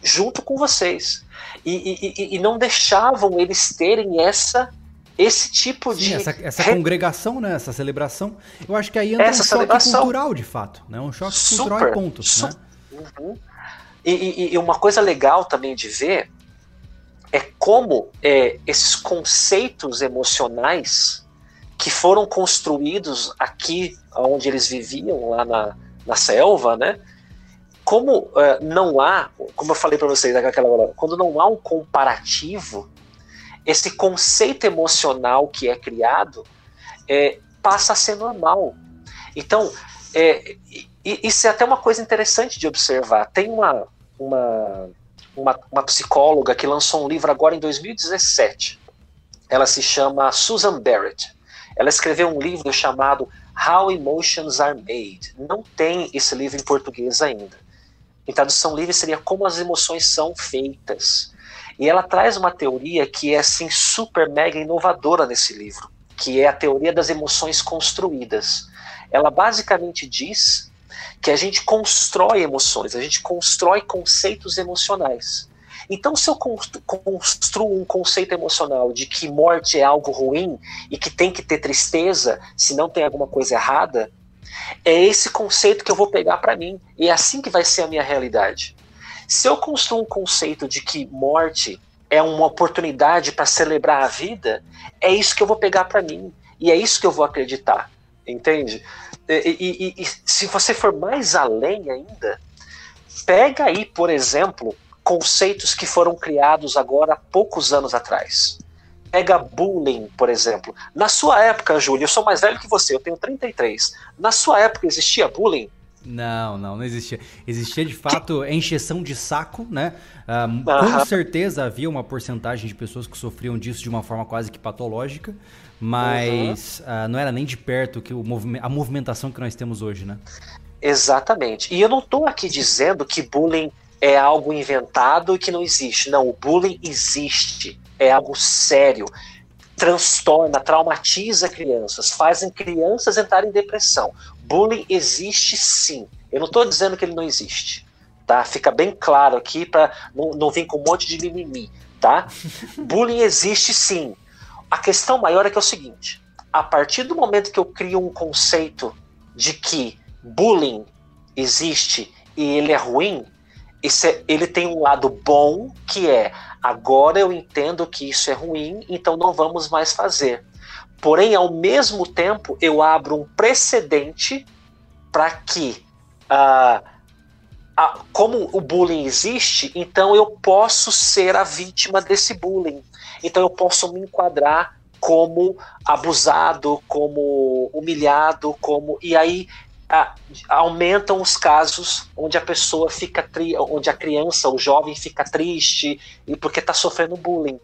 junto com vocês. E, e, e não deixavam eles terem essa esse tipo Sim, de essa, essa congregação, né, essa celebração. Eu acho que aí entra essa um choque celebração. cultural, de fato, né? Um choque super, cultural e pontos, né? Uhum. E, e, uma coisa legal também de ver é como é, esses conceitos emocionais que foram construídos aqui onde eles viviam lá na, na selva, né? como uh, não há, como eu falei para vocês naquela hora, quando não há um comparativo, esse conceito emocional que é criado é, passa a ser normal. Então, é, isso é até uma coisa interessante de observar. Tem uma, uma, uma, uma psicóloga que lançou um livro agora em 2017. Ela se chama Susan Barrett. Ela escreveu um livro chamado How Emotions Are Made. Não tem esse livro em português ainda. Em tradução livre seria como as emoções são feitas. E ela traz uma teoria que é assim super mega inovadora nesse livro, que é a teoria das emoções construídas. Ela basicamente diz que a gente constrói emoções, a gente constrói conceitos emocionais. Então, se eu construo um conceito emocional de que morte é algo ruim e que tem que ter tristeza, se não tem alguma coisa errada, é esse conceito que eu vou pegar para mim e é assim que vai ser a minha realidade. Se eu construo um conceito de que morte é uma oportunidade para celebrar a vida, é isso que eu vou pegar para mim e é isso que eu vou acreditar, entende? E, e, e, se você for mais além ainda, pega aí, por exemplo, conceitos que foram criados agora há poucos anos atrás. Pega bullying, por exemplo. Na sua época, Júlio, eu sou mais velho que você, eu tenho 33. Na sua época existia bullying? Não, não, não existia. Existia de fato encheção de saco, né? Uh, com certeza havia uma porcentagem de pessoas que sofriam disso de uma forma quase que patológica, mas uhum. uh, não era nem de perto que o movime a movimentação que nós temos hoje, né? Exatamente. E eu não estou aqui dizendo que bullying é algo inventado e que não existe. Não, o bullying existe é algo sério, transtorna, traumatiza crianças, fazem crianças entrarem em depressão. Bullying existe sim. Eu não estou dizendo que ele não existe. Tá? Fica bem claro aqui para não, não vir com um monte de mimimi. Tá? Bullying existe sim. A questão maior é que é o seguinte: a partir do momento que eu crio um conceito de que bullying existe e ele é ruim, é, ele tem um lado bom que é Agora eu entendo que isso é ruim, então não vamos mais fazer. Porém, ao mesmo tempo, eu abro um precedente para que, uh, uh, como o bullying existe, então eu posso ser a vítima desse bullying. Então eu posso me enquadrar como abusado, como humilhado, como e aí a, aumentam os casos onde a pessoa fica tri, onde a criança, o jovem fica triste e porque está sofrendo bullying.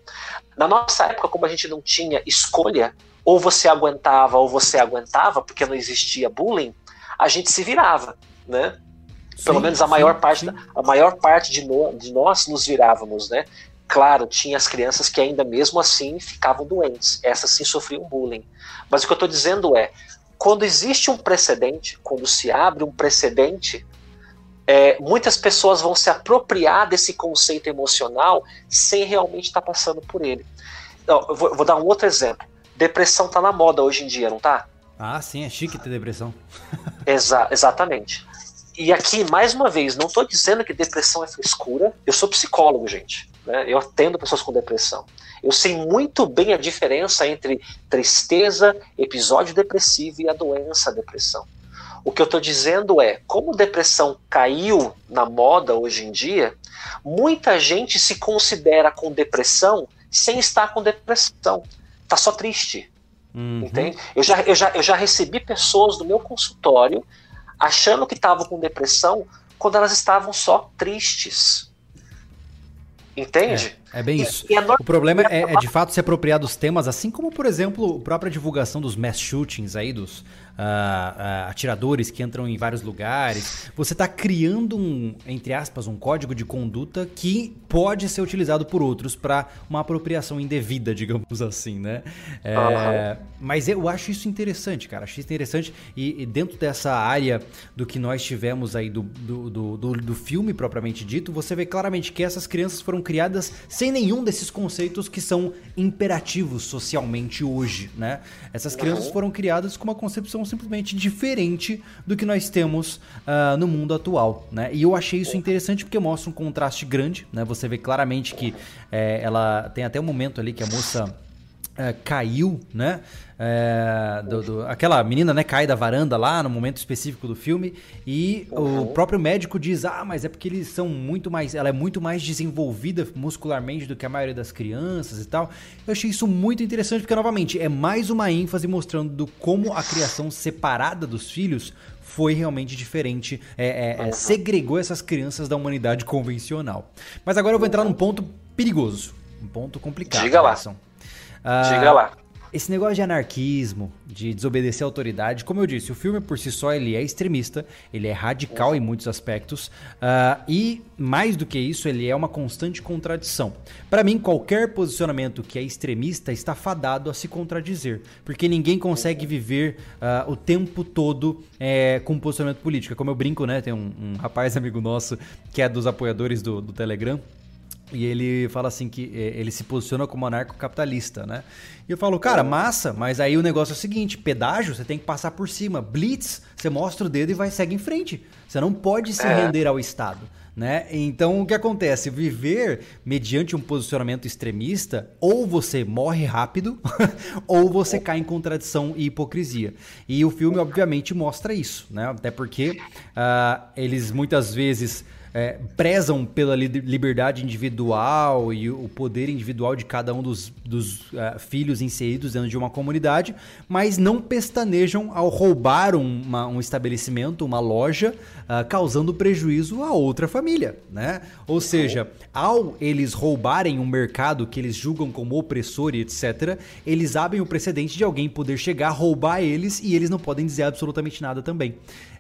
Na nossa época, como a gente não tinha escolha, ou você aguentava ou você aguentava, porque não existia bullying, a gente se virava, né? Sim, Pelo menos a maior sim, parte, sim. a maior parte de, no, de nós nos virávamos, né? Claro, tinha as crianças que ainda mesmo assim ficavam doentes. Essas sim sofriam bullying. Mas o que eu estou dizendo é, quando existe um precedente, quando se abre um precedente, é, muitas pessoas vão se apropriar desse conceito emocional sem realmente estar tá passando por ele. eu vou, vou, dar um outro exemplo. Depressão está na moda hoje em dia, não tá? Ah, sim, é chique ter depressão. Exa exatamente. E aqui, mais uma vez, não estou dizendo que depressão é frescura. Eu sou psicólogo, gente. Né? Eu atendo pessoas com depressão. Eu sei muito bem a diferença entre tristeza, episódio depressivo e a doença a depressão. O que eu estou dizendo é, como depressão caiu na moda hoje em dia, muita gente se considera com depressão sem estar com depressão. Tá só triste. Uhum. Entende? Eu já, eu, já, eu já recebi pessoas no meu consultório achando que estavam com depressão quando elas estavam só tristes. Entende? É bem isso. E, o problema é, é, de fato se apropriar dos temas, assim como, por exemplo, a própria divulgação dos mass shootings aí, dos, uh, uh, atiradores que entram em vários lugares. Você está criando um, entre aspas, um código de conduta que pode ser utilizado por outros para uma apropriação indevida, digamos assim, né? É, uhum. Mas eu acho isso interessante, cara. Acho isso interessante. E, e, dentro dessa área do que nós tivemos aí do, do, do, do, do filme propriamente dito, você vê claramente que essas crianças foram criadas sem nenhum desses conceitos que são imperativos socialmente hoje, né? Essas crianças foram criadas com uma concepção simplesmente diferente do que nós temos uh, no mundo atual, né? E eu achei isso interessante porque mostra um contraste grande, né? Você vê claramente que é, ela tem até um momento ali que a moça é, caiu, né? É, do, do, aquela menina né, cai da varanda lá no momento específico do filme e uhum. o próprio médico diz ah mas é porque eles são muito mais ela é muito mais desenvolvida muscularmente do que a maioria das crianças e tal. Eu achei isso muito interessante porque novamente é mais uma ênfase mostrando do como a criação separada dos filhos foi realmente diferente é, é, é segregou essas crianças da humanidade convencional. Mas agora eu vou entrar num ponto perigoso um ponto complicado diga lá. Diga lá. Esse negócio de anarquismo, de desobedecer a autoridade, como eu disse, o filme por si só ele é extremista, ele é radical em muitos aspectos uh, e mais do que isso ele é uma constante contradição. Para mim, qualquer posicionamento que é extremista está fadado a se contradizer, porque ninguém consegue viver uh, o tempo todo é, com posicionamento político. Como eu brinco, né? Tem um, um rapaz amigo nosso que é dos apoiadores do, do Telegram e ele fala assim que é, ele se posiciona como anarcocapitalista, né? E eu falo, cara, massa, mas aí o negócio é o seguinte: pedágio você tem que passar por cima. Blitz, você mostra o dedo e vai segue em frente. Você não pode se é. render ao Estado. Né? Então o que acontece? Viver mediante um posicionamento extremista, ou você morre rápido, ou você cai em contradição e hipocrisia. E o filme, obviamente, mostra isso, né? Até porque uh, eles muitas vezes é, prezam pela liberdade individual e o poder individual de cada um dos, dos uh, filhos inseridos dentro de uma comunidade, mas não pestanejam ao roubar uma, um estabelecimento, uma loja, uh, causando prejuízo a outra família, né? Ou seja, ao eles roubarem um mercado que eles julgam como opressor e etc., eles abrem o precedente de alguém poder chegar, roubar eles e eles não podem dizer absolutamente nada também.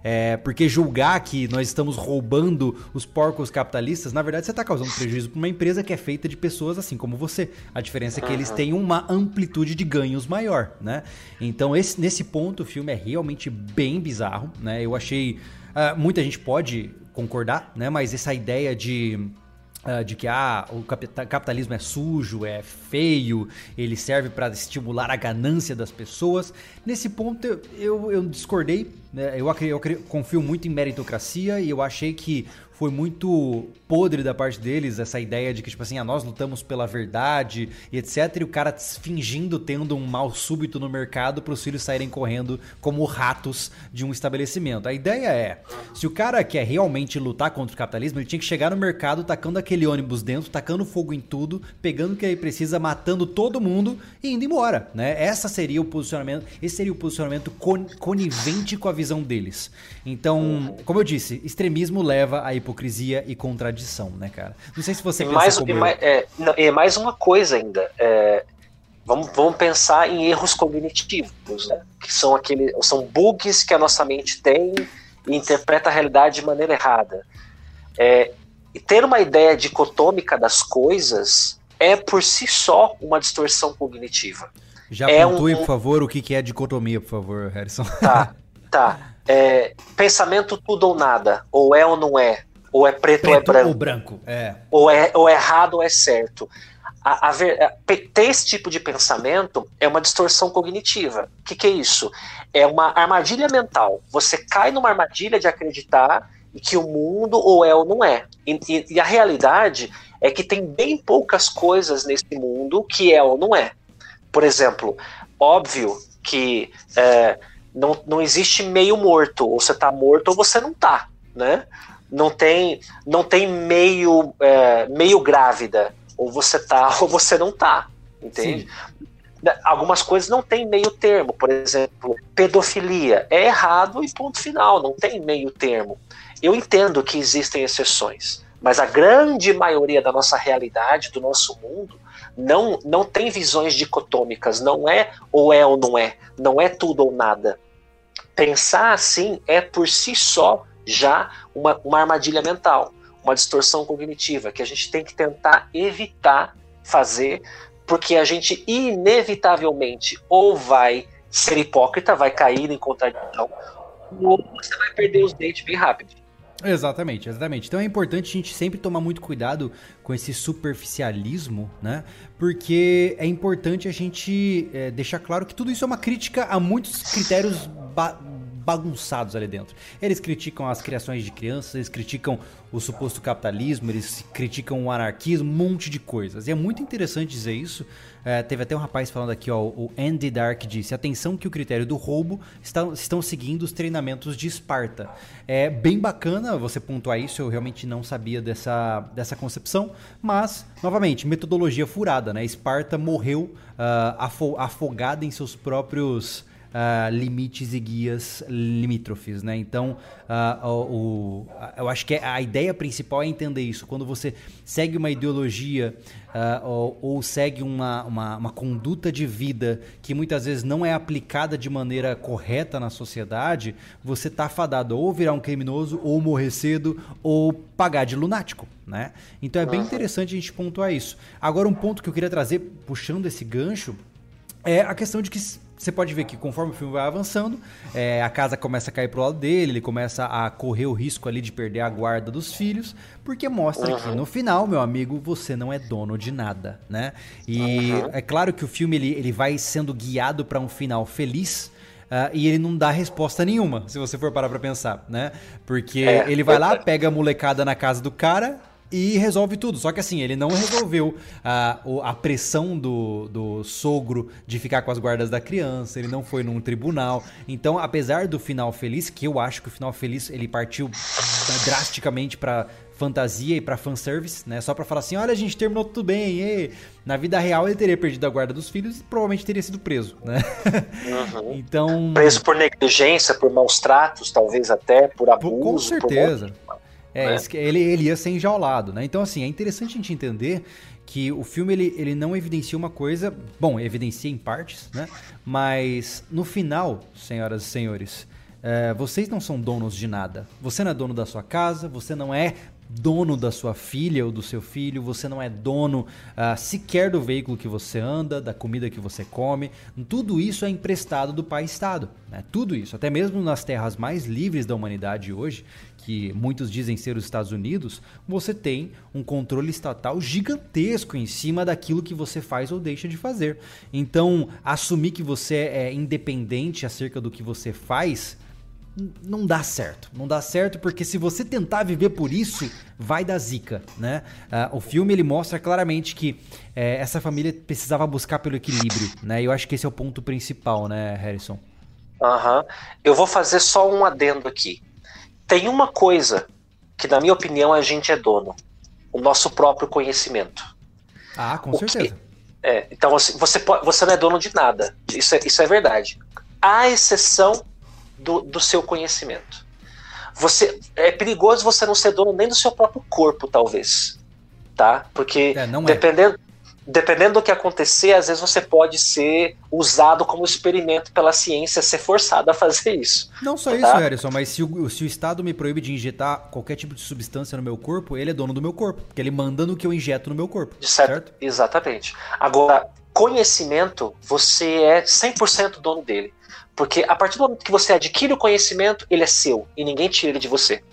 É, porque julgar que nós estamos roubando os porcos capitalistas, na verdade você está causando prejuízo para uma empresa que é feita de pessoas assim como você. A diferença é que eles têm uma amplitude de ganhos maior, né? Então esse, nesse ponto o filme é realmente bem bizarro, né? Eu achei... Uh, muita gente pode concordar, né? Mas essa ideia de Uh, de que ah, o capitalismo é sujo, é feio, ele serve para estimular a ganância das pessoas. Nesse ponto eu, eu, eu discordei. Né? Eu, eu, eu confio muito em meritocracia e eu achei que foi muito podre da parte deles essa ideia de que, tipo assim, ah, nós lutamos pela verdade e etc. E o cara fingindo tendo um mal súbito no mercado para os filhos saírem correndo como ratos de um estabelecimento. A ideia é, se o cara quer realmente lutar contra o capitalismo, ele tinha que chegar no mercado tacando aquele ônibus dentro, tacando fogo em tudo, pegando o que ele precisa, matando todo mundo e indo embora, né? Essa seria o posicionamento, esse seria o posicionamento conivente com a visão deles. Então, como eu disse, extremismo leva a hipocrisia e contradição, né, cara? Não sei se você pensa mais, como mais, é, não, é mais uma coisa ainda. É, vamos, vamos pensar em erros cognitivos, né? Que são aqueles, são bugs que a nossa mente tem e interpreta a realidade de maneira errada. É, e ter uma ideia dicotômica das coisas é por si só uma distorção cognitiva. Já é pontue, um... por favor, o que é dicotomia, por favor, Harrison. Tá, tá. É, pensamento tudo ou nada, ou é ou não é, ou é preto, preto ou é branco. Ou branco, é. Ou é ou é errado ou é certo. A, a ver, a, ter esse tipo de pensamento é uma distorção cognitiva. O que, que é isso? É uma armadilha mental. Você cai numa armadilha de acreditar que o mundo ou é ou não é. E, e, e, a realidade é que tem bem poucas coisas nesse mundo que é ou não é. Por exemplo, óbvio que é, não, não existe meio morto, ou você está morto ou você não está, né? Não tem, não tem meio, é, meio grávida. Ou você tá ou você não tá. Entende? Sim. Algumas coisas não tem meio termo. Por exemplo, pedofilia. É errado e ponto final. Não tem meio termo. Eu entendo que existem exceções. Mas a grande maioria da nossa realidade, do nosso mundo, não, não tem visões dicotômicas, não é ou é ou não é, não é tudo ou nada. Pensar assim é por si só já uma, uma armadilha mental, uma distorção cognitiva que a gente tem que tentar evitar fazer, porque a gente inevitavelmente ou vai ser hipócrita, vai cair em contradição, ou você vai perder os dentes bem rápido. Exatamente, exatamente. Então é importante a gente sempre tomar muito cuidado com esse superficialismo, né? Porque é importante a gente é, deixar claro que tudo isso é uma crítica a muitos critérios bagunçados ali dentro. Eles criticam as criações de crianças, eles criticam o suposto capitalismo, eles criticam o anarquismo, um monte de coisas. E é muito interessante dizer isso. É, teve até um rapaz falando aqui, ó, o Andy Dark disse: atenção que o critério do roubo está, estão seguindo os treinamentos de Esparta. É bem bacana você pontuar isso, eu realmente não sabia dessa, dessa concepção, mas, novamente, metodologia furada, né? Esparta morreu uh, afogada em seus próprios uh, limites e guias limítrofes, né? Então, uh, o, o, eu acho que a ideia principal é entender isso. Quando você segue uma ideologia uh, ou, ou, segue uma, uma, uma, conduta de vida que muitas vezes não é aplicada de maneira correta na sociedade, você está fadado ou virar um criminoso, ou morrer cedo, ou pagar de lunático, né? Então é bem interessante a gente pontuar isso. Agora, um ponto que eu queria trazer, puxando esse gancho, é a questão de que você pode ver que conforme o filme vai avançando, é, a casa começa a cair pro lado dele, ele começa a correr o risco ali de perder a guarda dos filhos, porque mostra uhum. que no final, meu amigo, você não é dono de nada, né? E uhum. é claro que o filme ele, ele vai sendo guiado para um final feliz, Uh, e ele não dá resposta nenhuma, se você for parar pra pensar, né? Porque é, ele vai lá, pega a molecada na casa do cara, e resolve tudo. Só que assim, ele não resolveu a, a pressão do, do sogro de ficar com as guardas da criança, ele não foi num tribunal. Então, apesar do final feliz, que eu acho que o final feliz ele partiu drasticamente para fantasia e para fanservice, né? Só para falar assim, olha, a gente terminou tudo bem. E na vida real ele teria perdido a guarda dos filhos e provavelmente teria sido preso, né? Uhum. então preso por negligência, por maus tratos, talvez até por abuso. Com certeza. Por... É, né? ele, ele ia ser enjaulado, né? Então, assim, é interessante a gente entender que o filme ele, ele não evidencia uma coisa, bom, evidencia em partes, né? Mas no final, senhoras e senhores, é, vocês não são donos de nada. Você não é dono da sua casa, você não é dono da sua filha ou do seu filho, você não é dono uh, sequer do veículo que você anda, da comida que você come. Tudo isso é emprestado do pai Estado. Né? Tudo isso, até mesmo nas terras mais livres da humanidade hoje, que muitos dizem ser os Estados Unidos, você tem um controle estatal gigantesco em cima daquilo que você faz ou deixa de fazer. Então, assumir que você é independente acerca do que você faz não dá certo. Não dá certo porque se você tentar viver por isso, vai dar zica, né? Uh, o filme ele mostra claramente que é, essa família precisava buscar pelo equilíbrio, né? E eu acho que esse é o ponto principal, né, Harrison? Aham. Uhum. Eu vou fazer só um adendo aqui. Tem uma coisa que, na minha opinião, a gente é dono: o nosso próprio conhecimento. Ah, com o certeza. Que, é, então, assim, você, pode, você não é dono de nada. Isso é, isso é verdade. À exceção do, do seu conhecimento. Você é perigoso você não ser dono nem do seu próprio corpo, talvez, tá? Porque é, é. dependendo dependendo do que acontecer, às vezes você pode ser usado como experimento pela ciência, ser forçado a fazer isso. Não só tá? isso, Harrison, mas se o, se o Estado me proíbe de injetar qualquer tipo de substância no meu corpo, ele é dono do meu corpo, porque ele manda no que eu injeto no meu corpo. Certo? certo? Exatamente. Agora, conhecimento, você é 100% dono dele. Porque a partir do momento que você adquire o conhecimento, ele é seu e ninguém tira ele de você.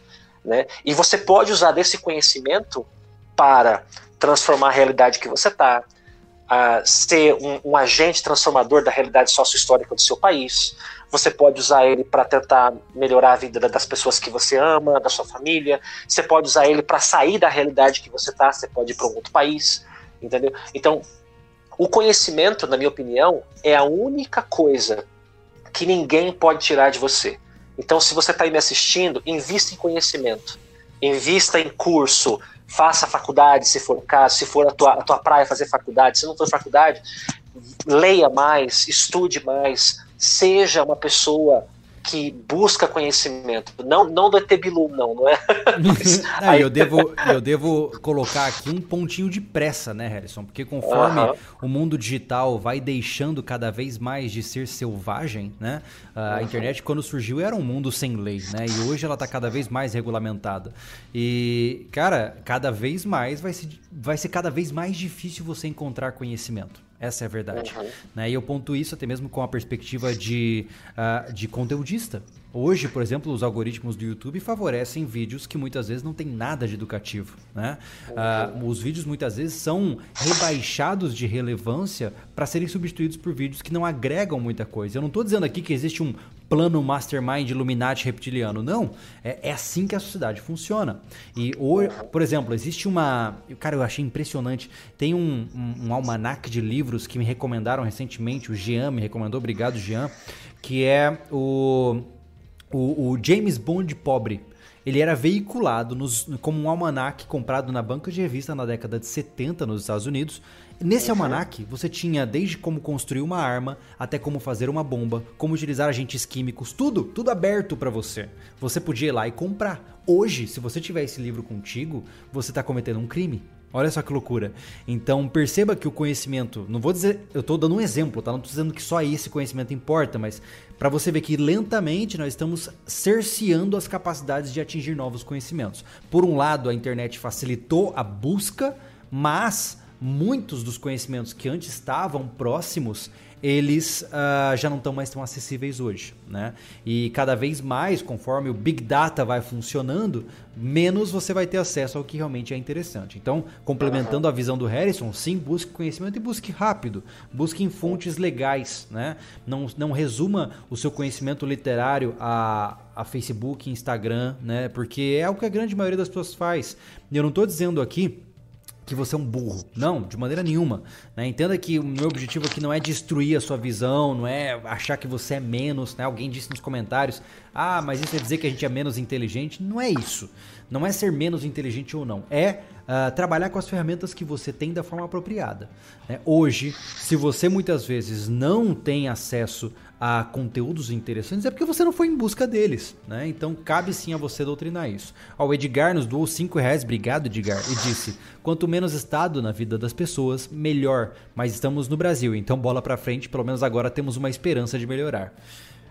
Né? E você pode usar desse conhecimento para transformar a realidade que você está, ser um, um, agente transformador da realidade sócio-histórica do seu país. Você pode usar ele para tentar melhorar a vida das pessoas que você ama, da sua família. Você pode usar ele para sair da realidade que você está. Você pode ir para um outro país, entendeu? Então, o conhecimento, na minha opinião, é a única coisa que ninguém pode tirar de você. Então, se você está aí me assistindo, invista em conhecimento, invista em curso, faça faculdade, se for o caso, se for a tua, a tua praia fazer faculdade, se não for faculdade, leia mais, estude mais, seja uma pessoa que busca conhecimento. Não, não do ET Bilu, não, não é? não, Aí... eu, devo, eu devo colocar aqui um pontinho de pressa, né, Harrison? Porque conforme uh -huh. o mundo digital vai deixando cada vez mais de ser selvagem, né? A uh -huh. internet, quando surgiu, era um mundo sem lei, né? E hoje ela está cada vez mais regulamentada. E, cara, cada vez mais vai ser, vai ser cada vez mais difícil você encontrar conhecimento. Essa é a verdade. Uhum. Né? E eu ponto isso até mesmo com a perspectiva de, uh, de conteudista. Hoje, por exemplo, os algoritmos do YouTube favorecem vídeos que muitas vezes não tem nada de educativo. Né? Uh, os vídeos muitas vezes são rebaixados de relevância para serem substituídos por vídeos que não agregam muita coisa. Eu não estou dizendo aqui que existe um plano mastermind Illuminati reptiliano. Não. É, é assim que a sociedade funciona. E, por exemplo, existe uma. Cara, eu achei impressionante. Tem um, um, um almanac de livros que me recomendaram recentemente. O Jean me recomendou, obrigado, Jean. Que é o o, o James Bond pobre. Ele era veiculado nos, como um almanac comprado na banca de revista na década de 70 nos Estados Unidos. Nesse uhum. almanac, você tinha desde como construir uma arma até como fazer uma bomba, como utilizar agentes químicos, tudo, tudo aberto para você. Você podia ir lá e comprar. Hoje, se você tiver esse livro contigo, você está cometendo um crime. Olha só que loucura. Então perceba que o conhecimento, não vou dizer, eu estou dando um exemplo, tá? Não estou dizendo que só esse conhecimento importa, mas para você ver que lentamente nós estamos cerceando as capacidades de atingir novos conhecimentos. Por um lado, a internet facilitou a busca, mas muitos dos conhecimentos que antes estavam próximos, eles uh, já não estão mais tão acessíveis hoje. Né? E cada vez mais, conforme o Big Data vai funcionando, menos você vai ter acesso ao que realmente é interessante. Então, complementando a visão do Harrison, sim, busque conhecimento e busque rápido. Busque em fontes legais. Né? Não, não resuma o seu conhecimento literário a, a Facebook, Instagram, né? porque é o que a grande maioria das pessoas faz. E eu não estou dizendo aqui que você é um burro. Não, de maneira nenhuma. Né? Entenda que o meu objetivo aqui não é destruir a sua visão, não é achar que você é menos. Né? Alguém disse nos comentários, ah, mas isso quer dizer que a gente é menos inteligente. Não é isso. Não é ser menos inteligente ou não. É uh, trabalhar com as ferramentas que você tem da forma apropriada. Né? Hoje, se você muitas vezes não tem acesso a conteúdos interessantes, é porque você não foi em busca deles. Né? Então cabe sim a você doutrinar isso. Ó, o Edgar nos doou 5 reais, obrigado Edgar, e disse: quanto menos Estado na vida das pessoas, melhor. Mas estamos no Brasil, então bola pra frente, pelo menos agora temos uma esperança de melhorar.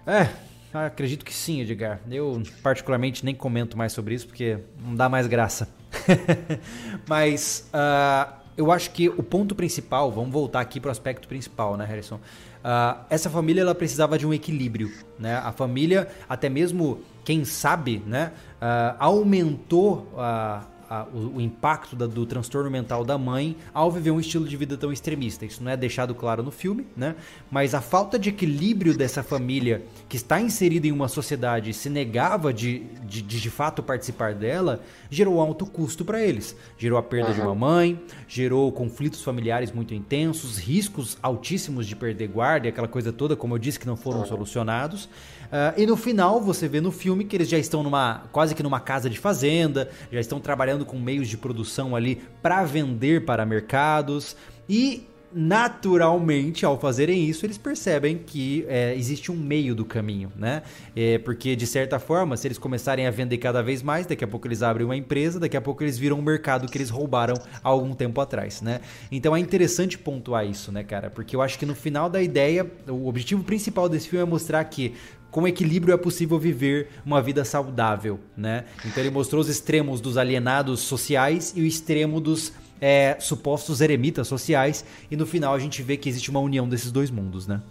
É, acredito que sim, Edgar. Eu, particularmente, nem comento mais sobre isso porque não dá mais graça. Mas uh, eu acho que o ponto principal, vamos voltar aqui para o aspecto principal, né, Harrison? Uh, essa família ela precisava de um equilíbrio, né? A família, até mesmo quem sabe, né, uh, aumentou a a, o, o, impacto da, do transtorno mental da mãe ao viver um estilo de vida tão extremista. Isso não é deixado claro no filme, né? Mas a falta de equilíbrio dessa família que está inserida em uma sociedade e se negava de, de, de, de fato participar dela gerou alto custo para eles. Gerou a perda uhum. de uma mãe, gerou conflitos familiares muito intensos, riscos altíssimos de perder guarda, aquela coisa toda, como eu disse, que não foram uhum. solucionados. Uh, e no final você vê no filme que eles já estão numa quase que numa casa de fazenda, já estão trabalhando com meios de produção ali para vender para mercados e naturalmente, ao fazerem isso, eles percebem que é, existe um meio do caminho, né? É, porque, de certa forma, se eles começarem a vender cada vez mais, daqui a pouco eles abrem uma empresa, daqui a pouco eles viram um mercado que eles roubaram há algum tempo atrás, né? Então é interessante pontuar isso, né, cara? Porque eu acho que no final da ideia, o objetivo principal desse filme é mostrar que com equilíbrio é possível viver uma vida saudável, né? Então ele mostrou os extremos dos alienados sociais e o extremo dos é, supostos eremitas sociais e no final a gente vê que existe uma união desses dois mundos, né?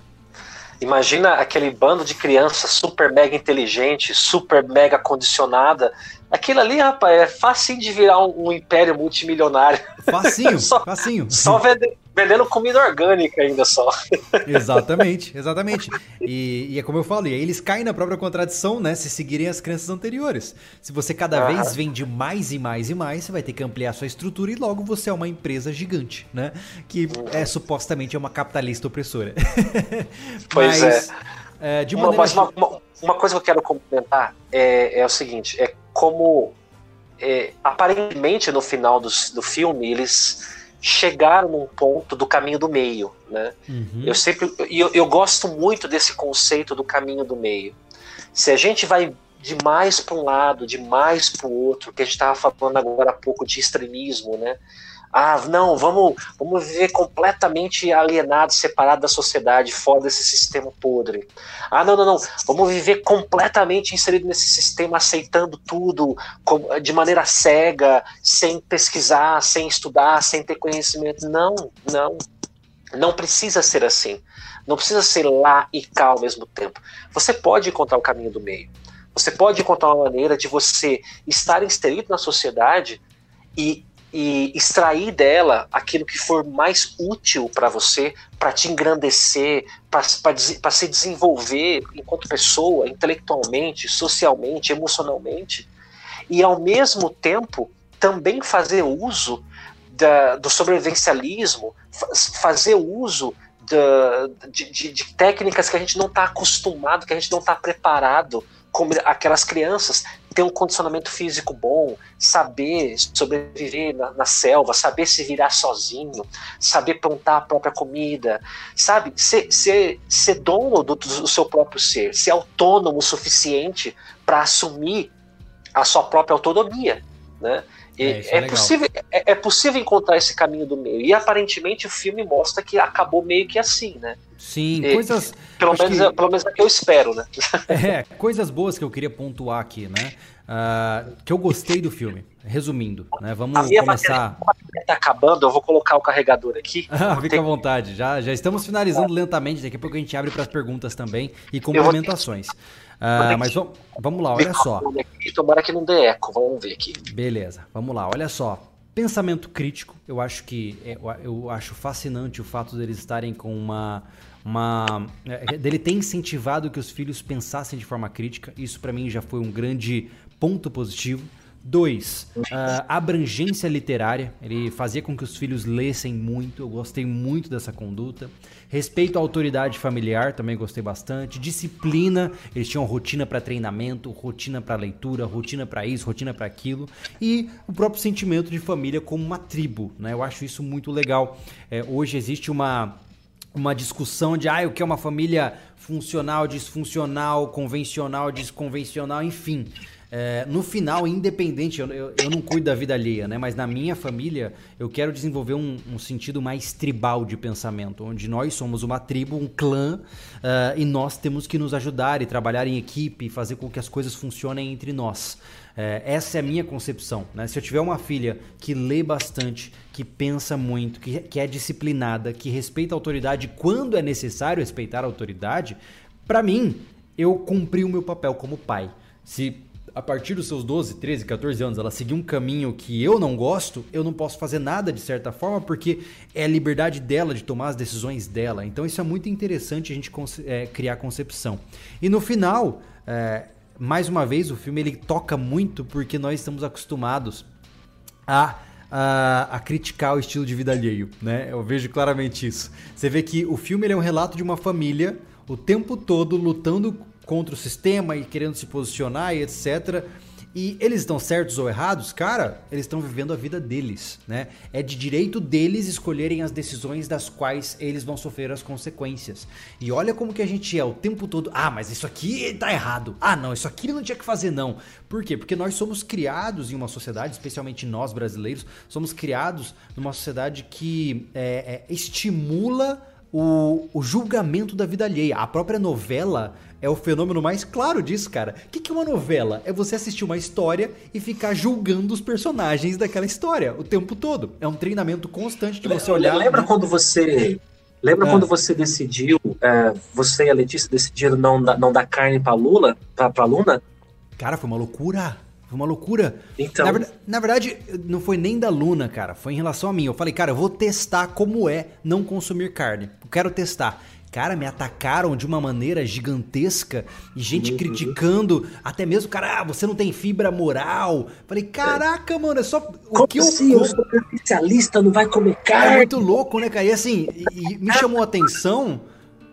Imagina aquele bando de crianças super mega inteligente, super mega condicionada. Aquilo ali, rapaz, é fácil de virar um, um império multimilionário. Facinho, só, facinho. Só vender, vendendo comida orgânica ainda só. Exatamente, exatamente. E, e, é como eu falei, eles caem na própria contradição, né? Se seguirem as crenças anteriores. Se você cada vez vende mais e mais e mais, você vai ter que ampliar sua estrutura e logo você é uma empresa gigante, né? Que é supostamente é uma capitalista opressora. Pois mas, é. é de maneira... Mas uma, uma, uma, coisa que eu quero comentar é, é o seguinte, é como é, aparentemente no final do, do filme eles chegaram num ponto do caminho do meio, né? Uhum. Eu sempre eu, eu gosto muito desse conceito do caminho do meio, Se a gente vai demais para um lado, demais para o outro, que a gente estava falando agora há pouco de extremismo, né? Ah, não, vamos, vamos viver completamente alienado, separado da sociedade, fora desse sistema podre. Ah, não, não, não, vamos viver completamente inserido nesse sistema, aceitando tudo de maneira cega, sem pesquisar, sem estudar, sem ter conhecimento. Não, não, não precisa ser assim. Não precisa ser lá e cá ao mesmo tempo. Você pode encontrar o caminho do meio. Você pode encontrar uma maneira de você estar inserido na sociedade e e extrair dela aquilo que for mais útil para você, para te engrandecer, para se desenvolver enquanto pessoa, intelectualmente, socialmente, emocionalmente, e ao mesmo tempo também fazer uso da, do sobrevivencialismo, fazer uso da, de, de, de técnicas que a gente não está acostumado, que a gente não está preparado como aquelas crianças ter um condicionamento físico bom, saber sobreviver na, na, selva, saber se virar sozinho, saber plantar a própria comida, sabe? Ser, ser, ser dono do, do seu próprio ser, ser autônomo o suficiente para assumir a sua própria autonomia, né? É, é, possível, é, é, possível encontrar esse caminho do meio. E aparentemente o filme mostra que acabou meio que assim, né? Sim, e, coisas. Pelo menos, que... pelo menos é que eu espero, né? É, coisas boas que eu queria pontuar aqui, né? Uh, que eu gostei do filme. Resumindo, né? Vamos a minha começar. Bateria tá acabando, eu vou colocar o carregador aqui. Ah, fica à vontade. Já, já estamos finalizando lentamente. Daqui a pouco a gente abre para as perguntas também e complementações. Uh, mas vamos, vamos lá, olha só. Aqui, tomara que não dê eco, vamos ver aqui. Beleza, vamos lá, olha só. Pensamento crítico, eu acho que é, eu acho fascinante o fato deles estarem com uma uma é, dele ter incentivado que os filhos pensassem de forma crítica. Isso para mim já foi um grande ponto positivo. Dois, abrangência literária. Ele fazia com que os filhos lessem muito. Eu gostei muito dessa conduta. Respeito à autoridade familiar, também gostei bastante. Disciplina, eles tinham rotina para treinamento, rotina para leitura, rotina para isso, rotina para aquilo. E o próprio sentimento de família como uma tribo. Né? Eu acho isso muito legal. É, hoje existe uma uma discussão de ah, o que é uma família funcional, disfuncional, convencional, desconvencional, enfim. É, no final, independente, eu, eu, eu, não cuido da vida alheia, né? Mas na minha família, eu quero desenvolver um, um sentido mais tribal de pensamento, onde nós somos uma tribo, um clã, uh, e nós temos que nos ajudar e trabalhar em equipe, fazer com que as coisas funcionem entre nós. É, essa é a minha concepção. Né? Se eu tiver uma filha que lê bastante, que pensa muito, que, que é disciplinada, que respeita a autoridade quando é necessário respeitar a autoridade, para mim, eu cumpri o meu papel como pai. Se a partir dos seus 12, 13, 14 anos, ela seguir um caminho que eu não gosto, eu não posso fazer nada de certa forma, porque é a liberdade dela de tomar as decisões dela. Então isso é muito interessante a gente é, criar concepção. E no final, é, mais uma vez, o filme ele toca muito porque nós estamos acostumados a a, a, criticar o estilo de vida alheio, né? Eu vejo claramente isso. Você vê que o filme é um relato de uma família o tempo todo lutando contra o sistema e querendo se posicionar e etc. E eles estão certos ou errados? Cara, eles estão vivendo a vida deles, né? É de direito deles escolherem as decisões das quais eles vão sofrer as consequências. E olha como que a gente é o tempo todo, ah, mas isso aqui tá errado. Ah, não, isso aqui ele não tinha que fazer não. Por quê? Porque nós somos criados em uma sociedade, especialmente nós brasileiros, somos criados numa sociedade que é, é, estimula o, o julgamento da vida alheia. A própria novela é o fenômeno mais claro disso, cara. O que, que é uma novela? É você assistir uma história e ficar julgando os personagens daquela história o tempo todo. É um treinamento constante de você olhar. Lembra quando você. Lembra ah. quando você decidiu, é, você e a Letícia decidiram não, não dar carne pra Lula, pra, pra Luna? Cara, foi uma loucura. Foi uma loucura. Então. Na, na, verdade, não foi nem da Luna, cara. Foi em relação a mim. Eu falei, cara, eu vou testar como é não consumir carne. Eu quero testar. Cara, me atacaram de uma maneira gigantesca, e gente uhum. criticando, até mesmo, cara, ah, você não tem fibra moral. Falei, caraca, mano, é só o Como que eu assim? Eu sou especialista, não vai comer carne. É muito louco, né, cara? E assim, e, e me chamou a atenção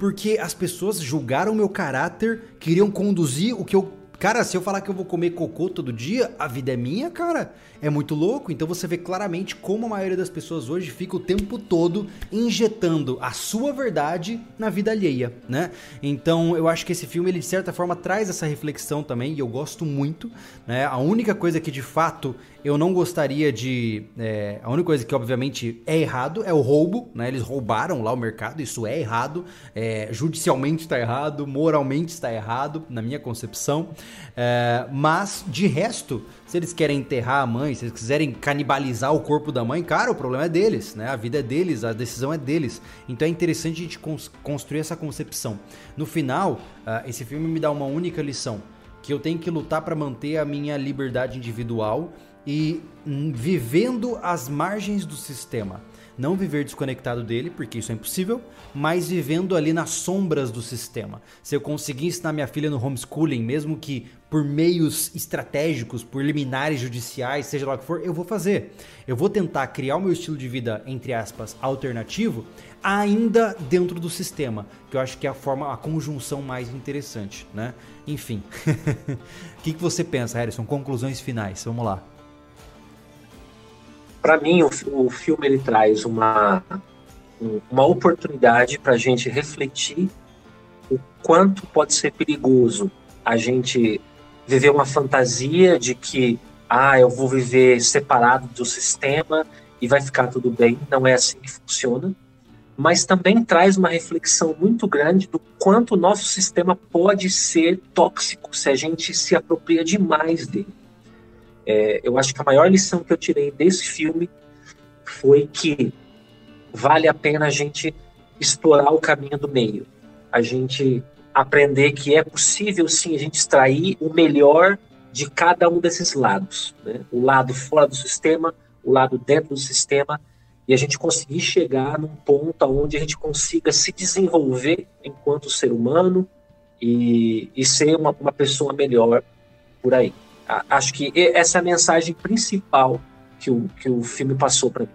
porque as pessoas julgaram meu caráter, queriam conduzir o que eu Cara, se eu falar que eu vou comer cocô todo dia, a vida é minha, cara. É muito louco. Então você vê claramente como a maioria das pessoas hoje fica o tempo todo injetando a sua verdade na vida alheia, né? Então eu acho que esse filme, ele de certa forma traz essa reflexão também, e eu gosto muito, né? A única coisa que de fato eu não gostaria de. É, a única coisa que, obviamente, é errado é o roubo, né? Eles roubaram lá o mercado, isso é errado. É, judicialmente está errado, moralmente está errado, na minha concepção. É, mas, de resto, se eles querem enterrar a mãe, se eles quiserem canibalizar o corpo da mãe, cara, o problema é deles, né? A vida é deles, a decisão é deles. Então é interessante a gente construir essa concepção. No final, uh, esse filme me dá uma única lição. Que eu tenho que lutar para manter a minha liberdade individual e vivendo às margens do sistema. Não viver desconectado dele, porque isso é impossível, mas vivendo ali nas sombras do sistema. Se eu conseguir ensinar minha filha no homeschooling, mesmo que por meios estratégicos, por liminares judiciais, seja lá o que for, eu vou fazer. Eu vou tentar criar o meu estilo de vida, entre aspas, alternativo, ainda dentro do sistema, que eu acho que é a forma, a conjunção mais interessante, né? Enfim. O que, que você pensa, Harrison? Conclusões finais, vamos lá para mim, o, o, filme ele traz uma, uma oportunidade para a gente refletir o quanto pode ser perigoso a gente viver uma fantasia de que ah, eu vou viver separado do sistema e vai ficar tudo bem. Não é assim que funciona. Mas também traz uma reflexão muito grande do quanto o nosso sistema pode ser tóxico se a gente se apropria demais dele. É, eu acho que a maior lição que eu tirei desse filme foi que vale a pena a gente explorar o caminho do meio, a gente aprender que é possível sim a gente extrair o melhor de cada um desses lados, né? o lado fora do sistema, o lado dentro do sistema, e a gente conseguir chegar num ponto onde a gente consiga se desenvolver enquanto ser humano e, e ser uma, uma pessoa melhor por aí acho que essa é a mensagem principal que o, que o filme passou para mim.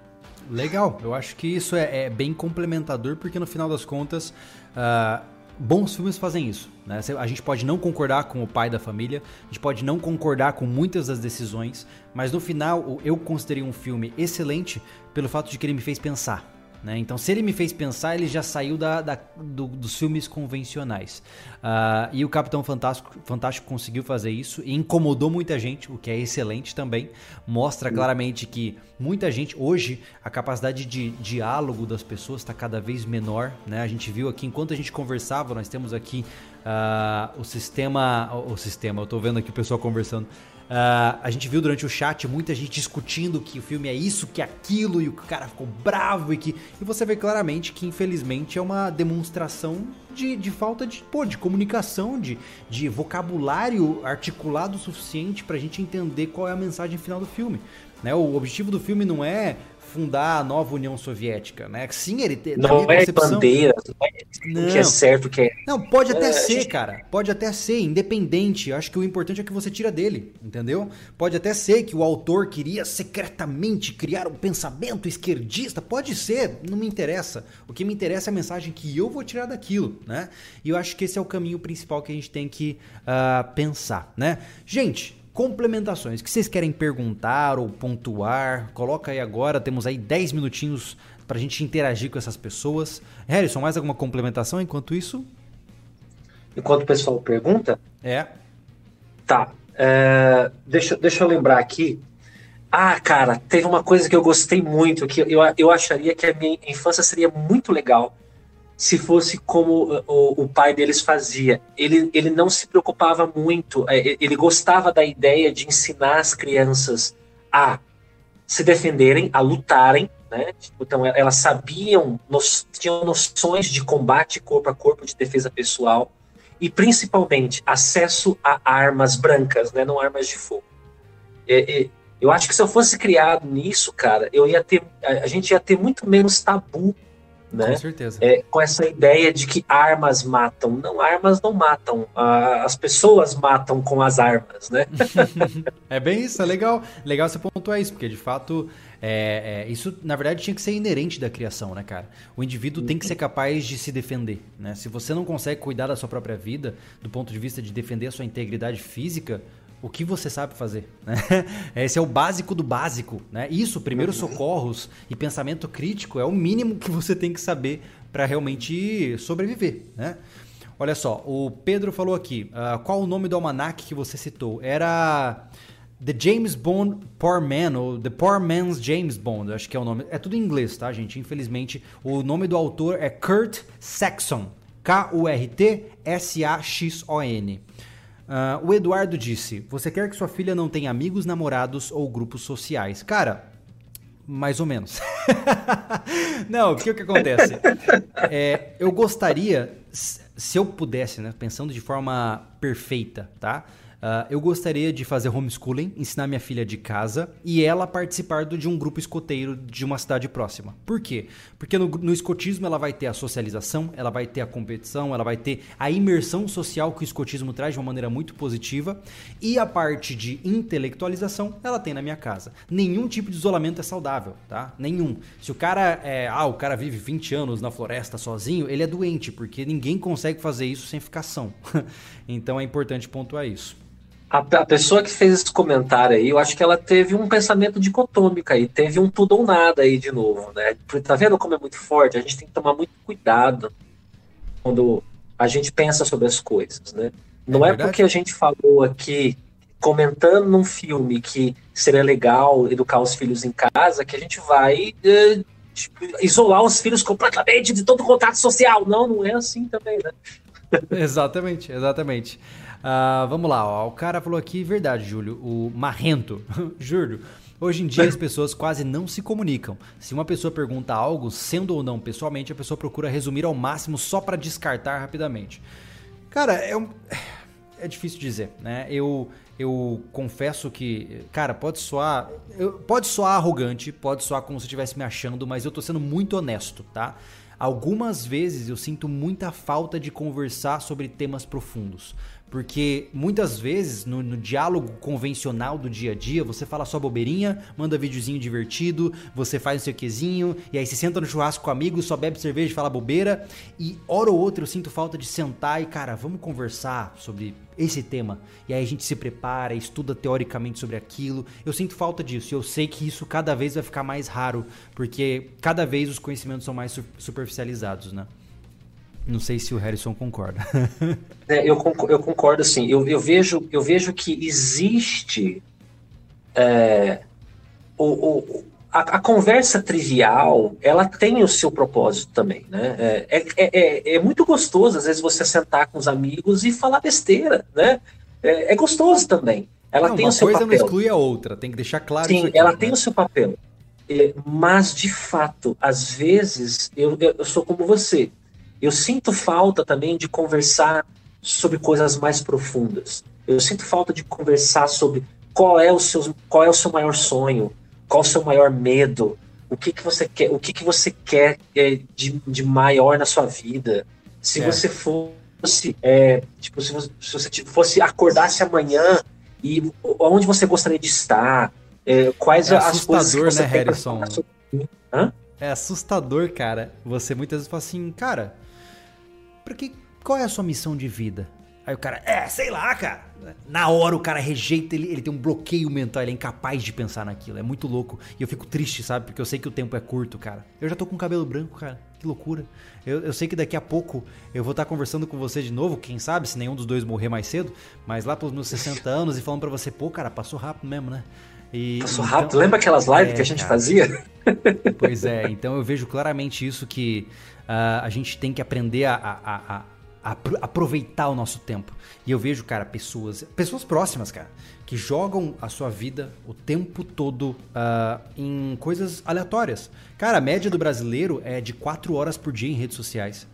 Legal, eu acho que isso é, é, bem complementador, porque no final das contas, uh, bons filmes fazem isso. Né? A gente pode não concordar com o pai da família, a gente pode não concordar com muitas das decisões, mas no final eu considerei um filme excelente pelo fato de que ele me fez pensar. Né? Então, se ele me fez pensar, ele já saiu da, da do, dos filmes convencionais. Uh, e o Capitão Fantástico, Fantástico conseguiu fazer isso e incomodou muita gente, o que é excelente também. Mostra claramente que muita gente, hoje, a capacidade de diálogo das pessoas está cada vez menor. Né? A gente viu aqui, enquanto a gente conversava, nós temos aqui uh, o sistema. O, o sistema, eu estou vendo aqui o pessoal conversando. Uh, a gente viu durante o chat muita gente discutindo que o filme é isso, que é aquilo, e o cara ficou bravo e que. E você vê claramente que, infelizmente, é uma demonstração de, de falta de, pô, de comunicação, de, de vocabulário articulado o suficiente pra gente entender qual é a mensagem final do filme. Né? O objetivo do filme não é fundar a nova União Soviética, né? Sim, ele tem. Não é concepção... bandeira, não é que é certo, que é. Não, pode até é, ser, gente... cara. Pode até ser, independente. Eu acho que o importante é que você tira dele, entendeu? Pode até ser que o autor queria secretamente criar um pensamento esquerdista. Pode ser, não me interessa. O que me interessa é a mensagem que eu vou tirar daquilo, né? E eu acho que esse é o caminho principal que a gente tem que uh, pensar, né? Gente, complementações que vocês querem perguntar ou pontuar, coloca aí agora, temos aí 10 minutinhos para a gente interagir com essas pessoas. Harrison, mais alguma complementação enquanto isso? Enquanto o pessoal pergunta? É. Tá. É, deixa, deixa eu lembrar aqui. Ah, cara, teve uma coisa que eu gostei muito, que eu, eu acharia que a minha infância seria muito legal se fosse como uh, o, o, pai deles fazia. Ele, ele não se preocupava muito, é, ele gostava da ideia de ensinar as crianças a se defenderem, a lutarem, né? Então elas sabiam, tinham noções de combate corpo a corpo, de defesa pessoal e principalmente acesso a armas brancas, né? Não armas de fogo. Eu acho que se eu fosse criado nisso, cara, eu ia ter, a gente ia ter muito menos tabu né? Com certeza. É, com essa ideia de que armas matam. Não, armas não matam. as pessoas matam com as armas, né? é bem isso, é legal. Legal você pontuar isso, porque de fato É, é, isso, na verdade, tinha que ser inerente da criação, né, cara? O indivíduo tem que ser capaz de se defender, né? Se você não consegue cuidar da sua própria vida, do ponto de vista de defender a sua integridade física, o que você sabe fazer. Né? Esse é o básico do básico. Né? Isso, primeiros uhum. socorros e pensamento crítico é o mínimo que você tem que saber para realmente sobreviver. Né? Olha só, o Pedro falou aqui, uh, qual o nome do almanac que você citou? Era The James Bond Poor Man, ou The Poor Man's James Bond, acho que é o nome. É tudo em inglês, tá, gente? Infelizmente, o nome do autor é Kurt Saxon. K-U-R-T-S-A-X-O-N. Uh, o Eduardo disse: Você quer que sua filha não tenha amigos, namorados ou grupos sociais? Cara, mais ou menos. não, o que, acontece? É, eu gostaria, se eu pudesse, né, pensando de forma perfeita, tá? Uh, eu gostaria de fazer homeschooling, ensinar minha filha de casa e ela participar de um grupo escoteiro de uma cidade próxima. Por quê? Porque no, no escotismo ela vai ter a socialização, ela vai ter a competição, ela vai ter a imersão social que o escotismo traz de uma maneira muito positiva e a parte de intelectualização ela tem na minha casa. Nenhum tipo de isolamento é saudável, tá? Nenhum. Se o cara é, ah, o cara vive 20 anos na floresta sozinho, ele é doente, porque ninguém consegue fazer isso sem ficação. então é importante pontuar isso a, a, pessoa que fez esse comentário aí, eu acho que ela teve um pensamento dicotômico aí, teve um tudo ou nada aí de novo, né? Tá vendo como é muito forte? A gente tem que tomar muito cuidado quando a gente pensa sobre as coisas, né? Não é, é porque a gente falou aqui, comentando num filme que seria legal educar os filhos em casa, que a gente vai é, tipo, isolar os filhos completamente de todo contato social. Não, não é assim também, né? exatamente, exatamente. Uh, vamos lá, ó. o cara falou aqui, verdade, Júlio, o marrento. Júlio, hoje em dia as pessoas quase não se comunicam. Se uma pessoa pergunta algo, sendo ou não pessoalmente, a pessoa procura resumir ao máximo só para descartar rapidamente. Cara, é, um... é difícil dizer, né? Eu, eu confesso que, cara, pode soar, pode soar arrogante, pode soar como se eu estivesse me achando, mas eu tô sendo muito honesto, tá? Algumas vezes eu sinto muita falta de conversar sobre temas profundos. Porque muitas vezes no, no, diálogo convencional do dia a dia, você fala só bobeirinha, manda videozinho divertido, você faz o seu quezinho, e aí você senta no churrasco com amigos, só bebe cerveja e fala bobeira. E hora ou outra eu sinto falta de sentar e, cara, vamos conversar sobre esse tema. E aí a gente se prepara, estuda teoricamente sobre aquilo. Eu sinto falta disso e eu sei que isso cada vez vai ficar mais raro, porque cada vez os conhecimentos são mais superficializados, né? Não sei se o Harrison concorda. é, eu, concordo, eu concordo, sim. Eu, eu, vejo, eu vejo que existe é, o, o a, a, conversa trivial, ela tem o seu propósito também, né? É, é, é, é, muito gostoso, às vezes, você sentar com os amigos e falar besteira, né? É, é gostoso também. Ela não, tem o seu papel. Uma coisa não exclui a outra, tem que deixar claro Sim, aqui, ela né? tem o seu papel. É, mas, de fato, às vezes, eu, eu sou como você. Eu sinto falta também de conversar sobre coisas mais profundas. Eu sinto falta de conversar sobre qual é o seu, qual é o seu maior sonho, qual é o seu maior medo, o que, que você quer, o que, que você quer é, de, de maior na sua vida. Se é. você fosse, é, tipo, se você, se você fosse acordasse amanhã e onde você gostaria de estar, é, quais é as coisas que você né, Harrison? É assustador, cara. Você muitas vezes fala assim, cara, porque qual é a sua missão de vida? Aí o cara, é, sei lá, cara. Na hora o cara rejeita, ele, ele tem um bloqueio mental, ele é incapaz de pensar naquilo. É muito louco. E eu fico triste, sabe? Porque eu sei que o tempo é curto, cara. Eu já tô com cabelo branco, cara. Que loucura. Eu, eu sei que daqui a pouco eu vou estar conversando com você de novo, quem sabe, se nenhum dos dois morrer mais cedo. Mas lá pelos meus 60 anos e falando para você, pô, cara, passou rápido mesmo, né? E, passou então, rápido? Lembra aquelas lives é, que a gente cara, fazia? Pois é, então eu vejo claramente isso que a gente tem que aprender a, a, a, a, aproveitar o nosso tempo. E eu vejo, cara, pessoas, pessoas próximas, cara, que jogam a sua vida o tempo todo uh, em coisas aleatórias. Cara, a média do brasileiro é de 4 horas por dia em redes sociais.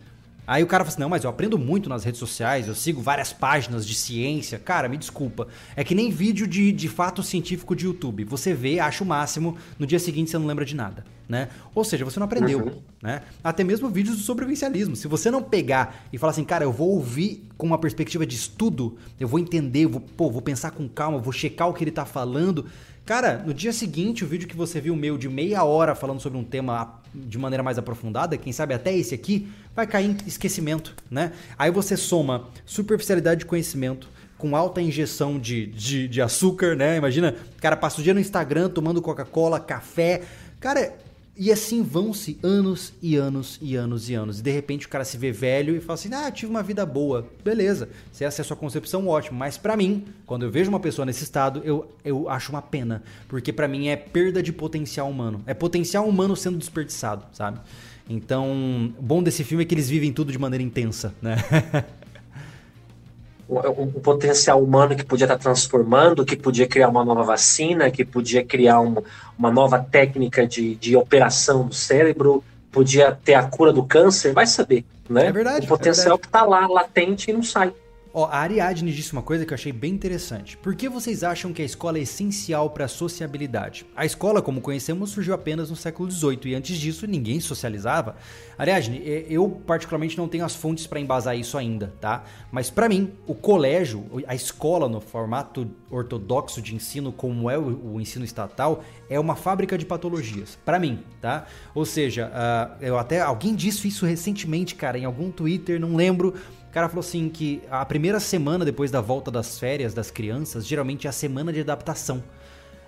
Aí o cara fala assim: não, mas eu aprendo muito nas redes sociais, eu sigo várias páginas de ciência. Cara, me desculpa. É que nem vídeo de, de fato científico de YouTube. Você vê, acha o máximo, no dia seguinte você não lembra de nada. né? Ou seja, você não aprendeu, uhum. né? Até mesmo vídeos do sobrevivencialismo. Se você não pegar e falar assim, cara, eu vou ouvir com uma perspectiva de estudo, eu vou entender, vou, pô, vou pensar com calma, vou checar o que ele tá falando. Cara, no dia seguinte, o vídeo que você viu meu de meia hora falando sobre um tema de maneira mais aprofundada, quem sabe até esse aqui, vai cair em esquecimento, né? Aí você soma superficialidade de conhecimento, com alta injeção de, de, de, açúcar, né? Imagina, o cara passa o dia no Instagram tomando Coca-Cola, café. Cara, e assim vão-se anos e anos e anos e anos. E de repente o cara se vê velho e fala assim: Ah, tive uma vida boa. Beleza. Se essa é a sua concepção, ótimo. Mas para mim, quando eu vejo uma pessoa nesse estado, eu, eu acho uma pena. Porque para mim é perda de potencial humano. É potencial humano sendo desperdiçado, sabe? Então, o bom desse filme é que eles vivem tudo de maneira intensa, né? o, o, potencial humano que podia estar transformando, que podia criar uma nova vacina, que podia criar um, uma nova técnica de, de operação do cérebro, podia ter a cura do câncer, vai saber, né? É verdade. O potencial é que está lá, latente e não sai. Ó, a Ariadne disse uma coisa que eu achei bem interessante. Por que vocês acham que a escola é essencial para a sociabilidade? A escola, como conhecemos, surgiu apenas no século XVIII e antes disso ninguém socializava. Ariadne, eu particularmente não tenho as fontes para embasar isso ainda, tá? Mas para mim, o colégio, a escola no formato ortodoxo de ensino como é o, ensino estatal, é uma fábrica de patologias. Para mim, tá? Ou seja, uh, eu até alguém disse isso recentemente, cara, em algum Twitter, não lembro o cara falou assim que a primeira semana depois da volta das férias das crianças, geralmente é a semana de adaptação.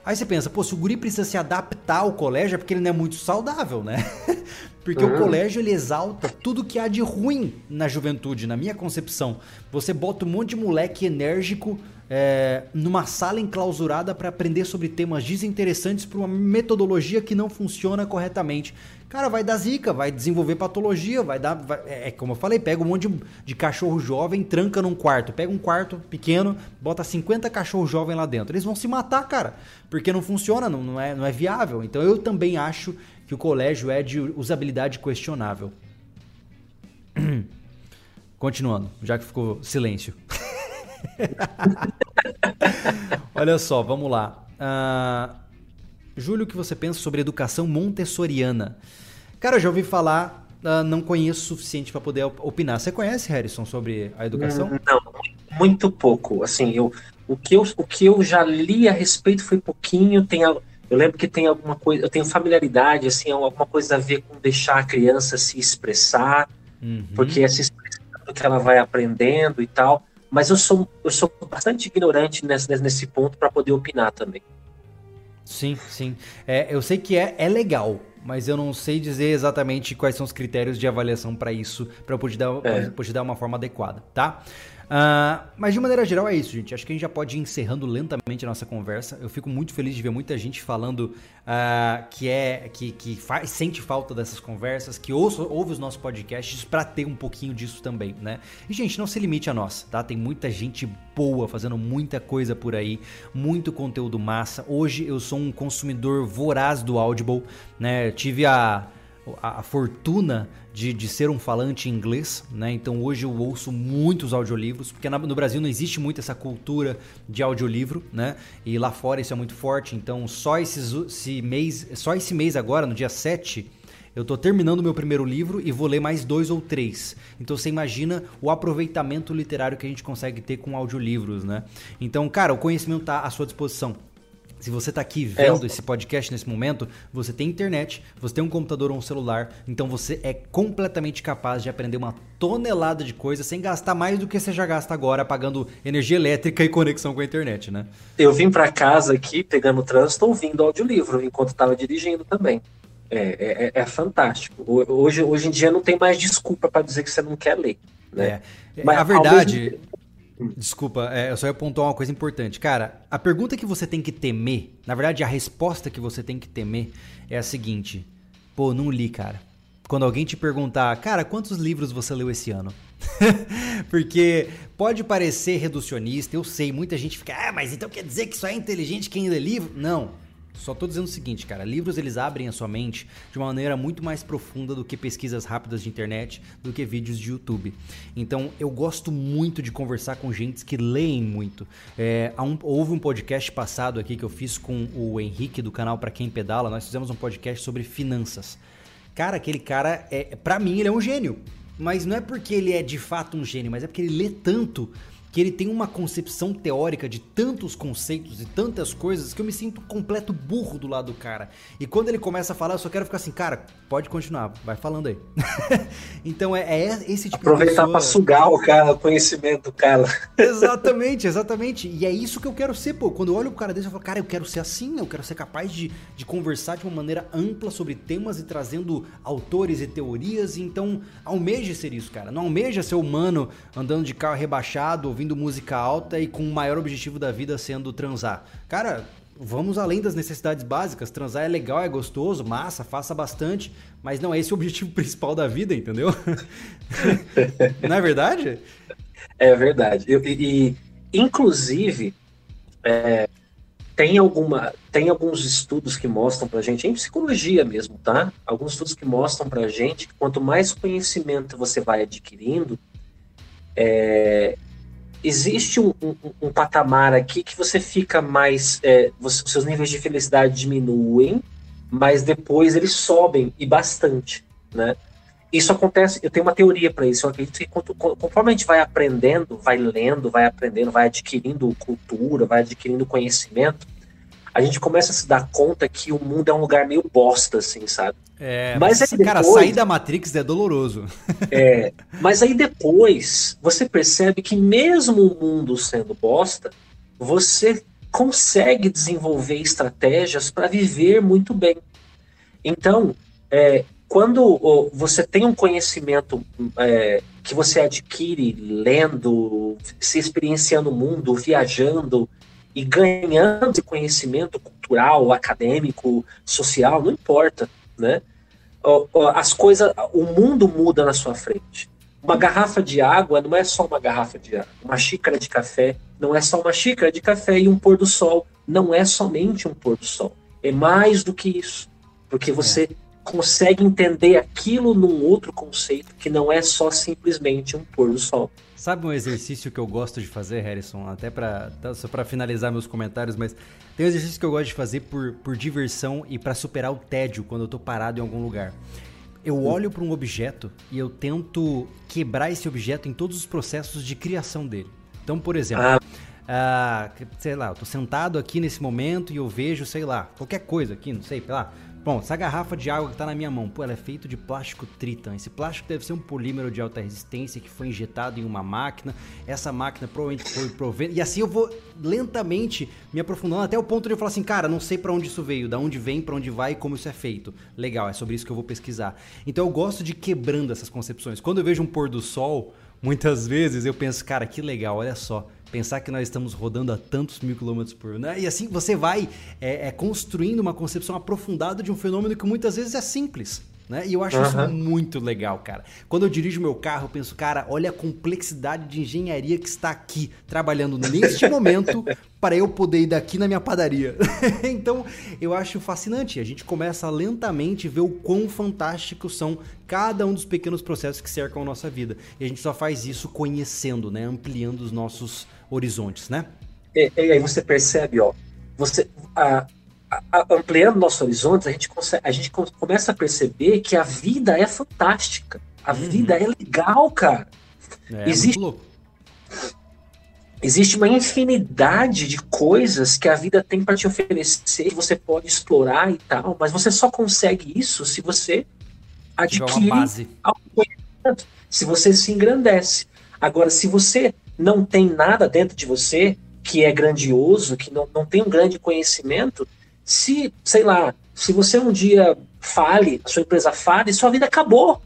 Aí você pensa, pô, se o guri precisa se adaptar ao colégio é porque ele não é muito saudável, né? porque uhum. o colégio ele exalta tudo que há de ruim na juventude, na minha concepção. Você bota um monte de moleque enérgico é, numa sala enclausurada para aprender sobre temas desinteressantes por uma metodologia que não funciona corretamente. Cara, vai dar zica, vai desenvolver patologia, vai dar. Vai, é, é como eu falei, pega um monte de, de, cachorro jovem, tranca num quarto. Pega um quarto pequeno, bota 50 cachorros jovens lá dentro. Eles vão se matar, cara. Porque não funciona, não, não, é, não é viável. Então eu também acho que o colégio é de usabilidade questionável. Continuando, já que ficou silêncio. Olha só, vamos lá. Uh, Júlio, o que você pensa sobre educação montessoriana? Cara, eu já ouvi falar, uh, não conheço o suficiente para poder opinar. Você conhece, Harrison, sobre a educação? Não, muito pouco. Assim, eu, o, que eu, o que eu já li a respeito foi pouquinho. Tem, eu lembro que tem alguma coisa, eu tenho familiaridade, assim, alguma coisa a ver com deixar a criança se expressar, uhum. porque é se expressando que ela vai aprendendo e tal mas eu sou, eu sou bastante ignorante nesse, nesse ponto para poder opinar também. Sim, sim. É, eu sei que é, é legal, mas eu não sei dizer exatamente quais são os critérios de avaliação para isso, para poder, dar, é. poder dar uma forma adequada, tá? Uh, mas de maneira geral é isso, gente. Acho que a gente já pode ir encerrando lentamente a nossa conversa. Eu fico muito feliz de ver muita gente falando uh, que é que, que faz, sente falta dessas conversas, que ouve, ouve os nossos podcasts para ter um pouquinho disso também, né? E gente, não se limite a nós, tá? Tem muita gente boa fazendo muita coisa por aí, muito conteúdo massa. Hoje eu sou um consumidor voraz do Audible, né? Eu tive a a, a fortuna de, de, ser um falante inglês, né? Então hoje eu ouço muitos audiolivros, porque na, no Brasil não existe muito essa cultura de audiolivro, né? E lá fora isso é muito forte. Então só esses, esse mês, só esse mês agora, no dia 7, eu estou terminando meu primeiro livro e vou ler mais dois ou três. Então você imagina o aproveitamento literário que a gente consegue ter com audiolivros, né? Então, cara, o conhecimento está à sua disposição. Se você está aqui é, vendo é. esse podcast nesse momento, você tem internet, você tem um computador ou um celular, então você é completamente capaz de aprender uma tonelada de coisas sem gastar mais do que você já gasta agora pagando energia elétrica e conexão com a internet, né? Eu vim para casa aqui, pegando o trânsito, ouvindo audiolivro enquanto estava dirigindo também. É, é, é, fantástico. Hoje, hoje em dia não tem mais desculpa para dizer que você não quer ler. Né? É. Mas, a verdade, Desculpa, é, eu só ia pontuar uma coisa importante. Cara, a pergunta que você tem que temer, na verdade, a resposta que você tem que temer é a seguinte: pô, não li, cara. Quando alguém te perguntar, cara, quantos livros você leu esse ano? Porque pode parecer reducionista, eu sei, muita gente fica, ah, mas então quer dizer que só é inteligente quem lê livro? Não. Só tô dizendo o seguinte, cara, livros eles abrem a sua mente de uma maneira muito mais profunda do que pesquisas rápidas de internet, do que vídeos de YouTube. Então, eu gosto muito de conversar com gente que leem muito. É, um, houve um podcast passado aqui que eu fiz com o Henrique do canal Para Quem Pedala, nós fizemos um podcast sobre finanças. Cara, aquele cara, é, para mim, ele é um gênio. Mas não é porque ele é de fato um gênio, mas é porque ele lê tanto que ele tem uma concepção teórica de tantos conceitos e tantas coisas que eu me sinto completo burro do lado do cara. E quando ele começa a falar, eu só quero ficar assim, cara, pode continuar, vai falando aí. então é, é, esse tipo Aproveitar de pessoa... pra sugar o cara, o conhecimento do cara. exatamente, exatamente. E é isso que eu quero ser, pô. Quando eu olho pro cara desse, eu falo, cara, eu quero ser assim, eu quero ser capaz de, de conversar de uma maneira ampla sobre temas e trazendo autores e teorias. Então, almeja ser isso, cara. Não almeja ser humano andando de carro rebaixado, ouvindo ouvindo música alta e com o maior objetivo da vida sendo transar. Cara, vamos além das necessidades básicas. Transar é legal, é gostoso, massa, faça bastante, mas não é esse o objetivo principal da vida, entendeu? não é verdade? É verdade. Eu, e, inclusive, é, tem, alguma, tem alguns estudos que mostram pra gente, em psicologia mesmo, tá? Alguns estudos que mostram pra gente que quanto mais conhecimento você vai adquirindo, é, existe um, um, um, patamar aqui que você fica mais. É, você, seus níveis de felicidade diminuem, mas depois eles sobem e bastante, né? Isso acontece, eu tenho uma teoria para isso. Eu acredito que conforme a gente vai aprendendo, vai lendo, vai aprendendo, vai adquirindo cultura, vai adquirindo conhecimento, a gente começa a se dar conta que o mundo é um lugar meio bosta, assim, sabe? É, mas, mas depois, cara, sair da Matrix é doloroso. É, mas aí depois você percebe que mesmo o mundo sendo bosta, você consegue desenvolver estratégias para viver muito bem. Então, é, quando você tem um conhecimento é, que você adquire lendo, se experienciando o mundo, viajando, e ganhando conhecimento cultural, acadêmico, social, não importa, né? As coisas, o mundo muda na sua frente. Uma garrafa de água não é só uma garrafa de água. Uma xícara de café não é só uma xícara de café e um pôr do sol. Não é somente um pôr do sol. É mais do que isso. Porque você é. consegue entender aquilo num outro conceito que não é só simplesmente um pôr do sol. Sabe um exercício que eu gosto de fazer, Harrison? Até para tá, só para finalizar meus comentários, mas tem um exercício que eu gosto de fazer por, por diversão e para superar o tédio quando eu tô parado em algum lugar. Eu hum. olho para um objeto e eu tento quebrar esse objeto em todos os processos de criação dele. Então, por exemplo, ah. Ah, sei lá, eu tô sentado aqui nesse momento e eu vejo, sei lá, qualquer coisa aqui, não sei, sei lá, Bom, essa garrafa de água que está na minha mão, pô, ela é feita de plástico Tritan. Esse plástico deve ser um polímero de alta resistência que foi injetado em uma máquina. Essa máquina provavelmente foi provendo. E assim eu vou lentamente me aprofundando até o ponto de eu falar assim, cara, não sei para onde isso veio, da onde vem, para onde vai e como isso é feito. Legal, é sobre isso que eu vou pesquisar. Então eu gosto de quebrando essas concepções. Quando eu vejo um pôr do sol, muitas vezes eu penso, cara, que legal, olha só pensar que nós estamos rodando a tantos mil quilômetros por hora. Né? E assim você vai é, é, construindo uma concepção aprofundada de um fenômeno que muitas vezes é simples. Né? E eu acho uhum. isso muito legal, cara. Quando eu dirijo meu carro, eu penso, cara, olha a complexidade de engenharia que está aqui, trabalhando neste momento, para eu poder ir daqui na minha padaria. então, eu acho fascinante. A gente começa a lentamente ver o quão fantásticos são cada um dos pequenos processos que cercam a nossa vida. E a gente só faz isso conhecendo, né? Ampliando os nossos horizontes, né? E, e aí você percebe, ó, você. A ampliando nossos horizontes, a gente, consegue, a gente começa a perceber que a vida é fantástica. A uhum. vida é legal, cara. É, existe, existe uma infinidade de coisas que a vida tem para te oferecer, que você pode explorar e tal, mas você só consegue isso se você adquire conhecimento, se você se engrandece. Agora, se você não tem nada dentro de você que é grandioso, que não, não tem um grande conhecimento, se, sei lá, se você um dia fale, a sua empresa fale, sua vida acabou.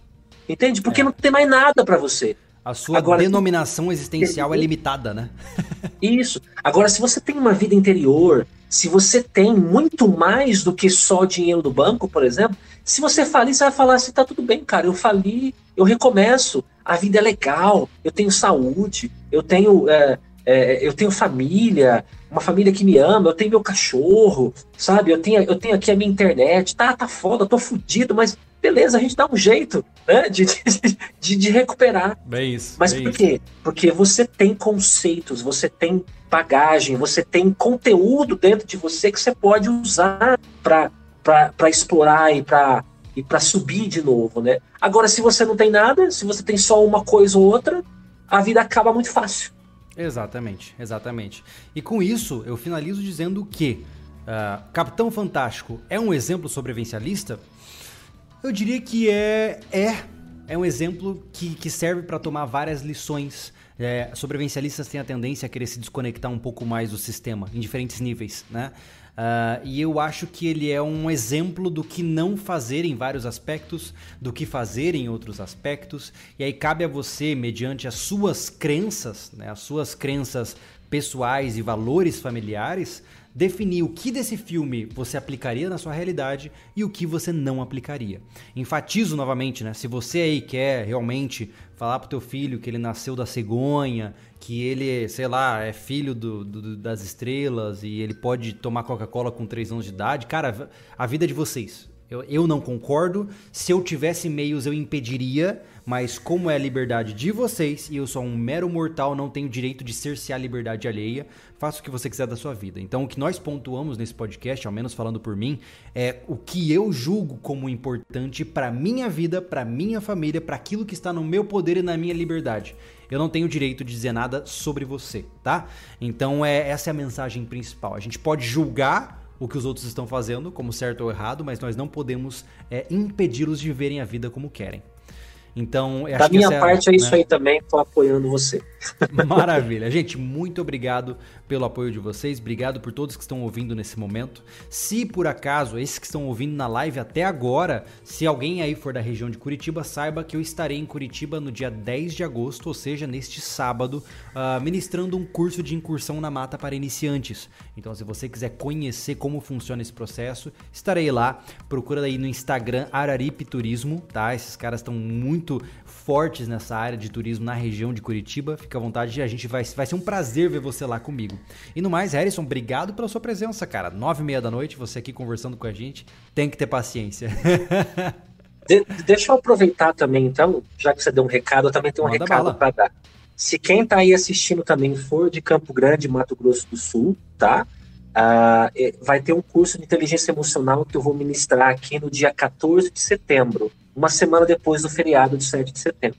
Entende? Porque é. não tem mais nada para você. A sua Agora, denominação existencial é limitada, né? Isso. Agora, se você tem uma vida interior, se você tem muito mais do que só dinheiro do banco, por exemplo, se você falir, você vai falar assim: tá tudo bem, cara, eu fali, eu recomeço, a vida é legal, eu tenho saúde, eu tenho. É, é, eu tenho família, uma família que me ama, eu tenho meu cachorro, sabe? Eu tenho, eu tenho aqui a minha internet, tá, tá foda, tô fudido, mas beleza, a gente dá um jeito, né? De, de, de recuperar. Bem isso. Mas bem por isso. quê? Porque você tem conceitos, você tem bagagem, você tem conteúdo dentro de você que você pode usar para explorar e para e para subir de novo, né? Agora, se você não tem nada, se você tem só uma coisa ou outra, a vida acaba muito fácil. Exatamente, exatamente. E com isso, eu finalizo dizendo que uh, Capitão Fantástico é um exemplo sobrevivencialista? Eu diria que é. É. É um exemplo que, que serve para tomar várias lições. É, sobrevivencialistas têm a tendência a querer se desconectar um pouco mais do sistema, em diferentes níveis, né? Uh, e eu acho que ele é um exemplo do que não fazer em vários aspectos, do que fazer em outros aspectos. E aí cabe a você, mediante as suas crenças, né, as suas crenças pessoais e valores familiares, definir o que desse filme você aplicaria na sua realidade e o que você não aplicaria. Enfatizo novamente, né? Se você aí quer realmente falar pro teu filho que ele nasceu da cegonha, que ele, sei lá, é filho do, do, das estrelas e ele pode tomar Coca-Cola com 3 anos de idade, cara, a vida é de vocês. Eu, eu não concordo. Se eu tivesse meios, eu impediria. Mas como é a liberdade de vocês e eu sou um mero mortal, não tenho direito de cercear a liberdade alheia, faça o que você quiser da sua vida. Então, o que nós pontuamos nesse podcast, ao menos falando por mim, é o que eu julgo como importante para minha vida, para minha família, para aquilo que está no meu poder e na minha liberdade. Eu não tenho direito de dizer nada sobre você, tá? Então, é essa é a mensagem principal. A gente pode julgar o que os outros estão fazendo, como certo ou errado, mas nós não podemos é, impedi-los de viverem a vida como querem. Então, da minha parte é, é isso né? aí também, tô apoiando você. Maravilha. Gente, muito obrigado pelo apoio de vocês, obrigado por todos que estão ouvindo nesse momento. Se por acaso, esses que estão ouvindo na live até agora, se alguém aí for da região de Curitiba, saiba que eu estarei em Curitiba no dia 10 de agosto, ou seja, neste sábado, uh, ministrando um curso de incursão na mata para iniciantes. Então, se você quiser conhecer como funciona esse processo, estarei lá. Procura aí no Instagram Araripe Turismo, tá? Esses caras estão muito fortes nessa área de turismo na região de Curitiba. Fica à vontade, a gente vai, vai ser um prazer ver você lá comigo. E no mais, Harrison, obrigado pela sua presença, cara. Nove e meia da noite, você aqui conversando com a gente. Tem que ter paciência. De, deixa eu aproveitar também, então, já que você deu um recado, eu também tenho um Manda recado para dar. Se quem está aí assistindo também for de Campo Grande, Mato Grosso do Sul, tá? Uh, vai ter um curso de inteligência emocional que eu vou ministrar aqui no dia 14 de setembro uma semana depois do feriado de 7 de setembro.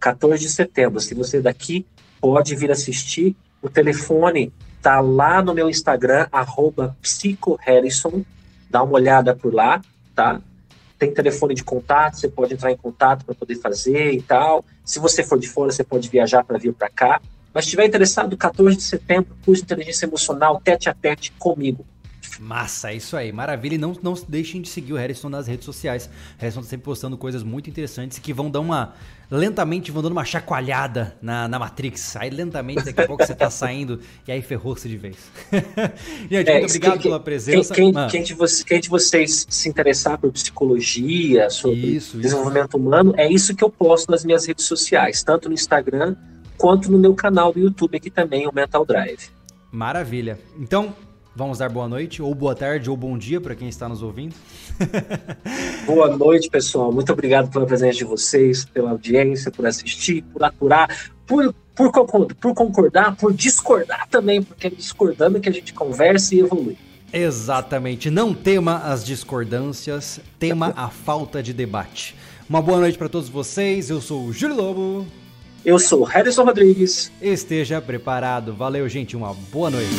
14 de setembro. Se você daqui pode vir assistir, o telefone tá lá no meu Instagram, arroba psicoharrison. Dá uma olhada por lá, tá? Tem telefone de contato, você pode entrar em contato para poder fazer e tal. Se você for de fora, você pode viajar para vir para cá. Mas estiver interessado, 14 de setembro, curso de inteligência emocional, tete a tete comigo. Massa, é isso aí, maravilha. E não, não deixem de seguir o Harrison nas redes sociais. O Harrison tá sempre postando coisas muito interessantes que vão dar uma. Lentamente vão dando uma chacoalhada na, na Matrix. Aí lentamente, daqui a pouco você tá saindo e aí ferrou-se de vez. Gente, é, muito obrigado que, pela presença. Quem, quem, ah. quem, de você, quem, de vocês se interessar por psicologia, sobre isso, desenvolvimento isso. humano, é isso que eu posto nas minhas redes sociais, tanto no Instagram quanto no meu canal do YouTube aqui também, o Mental Drive. Maravilha. Então, Vamos dar boa noite, ou boa tarde, ou bom dia para quem está nos ouvindo. boa noite, pessoal. Muito obrigado pela presença de vocês, pela audiência, por assistir, por aturar, por, por, por concordar, por discordar também, porque é discordando que a gente conversa e evolui. Exatamente. Não tema as discordâncias, tema a falta de debate. Uma boa noite para todos vocês. Eu sou o Júlio Lobo. Eu sou o Harrison Rodrigues. Esteja preparado. Valeu, gente. Uma boa noite.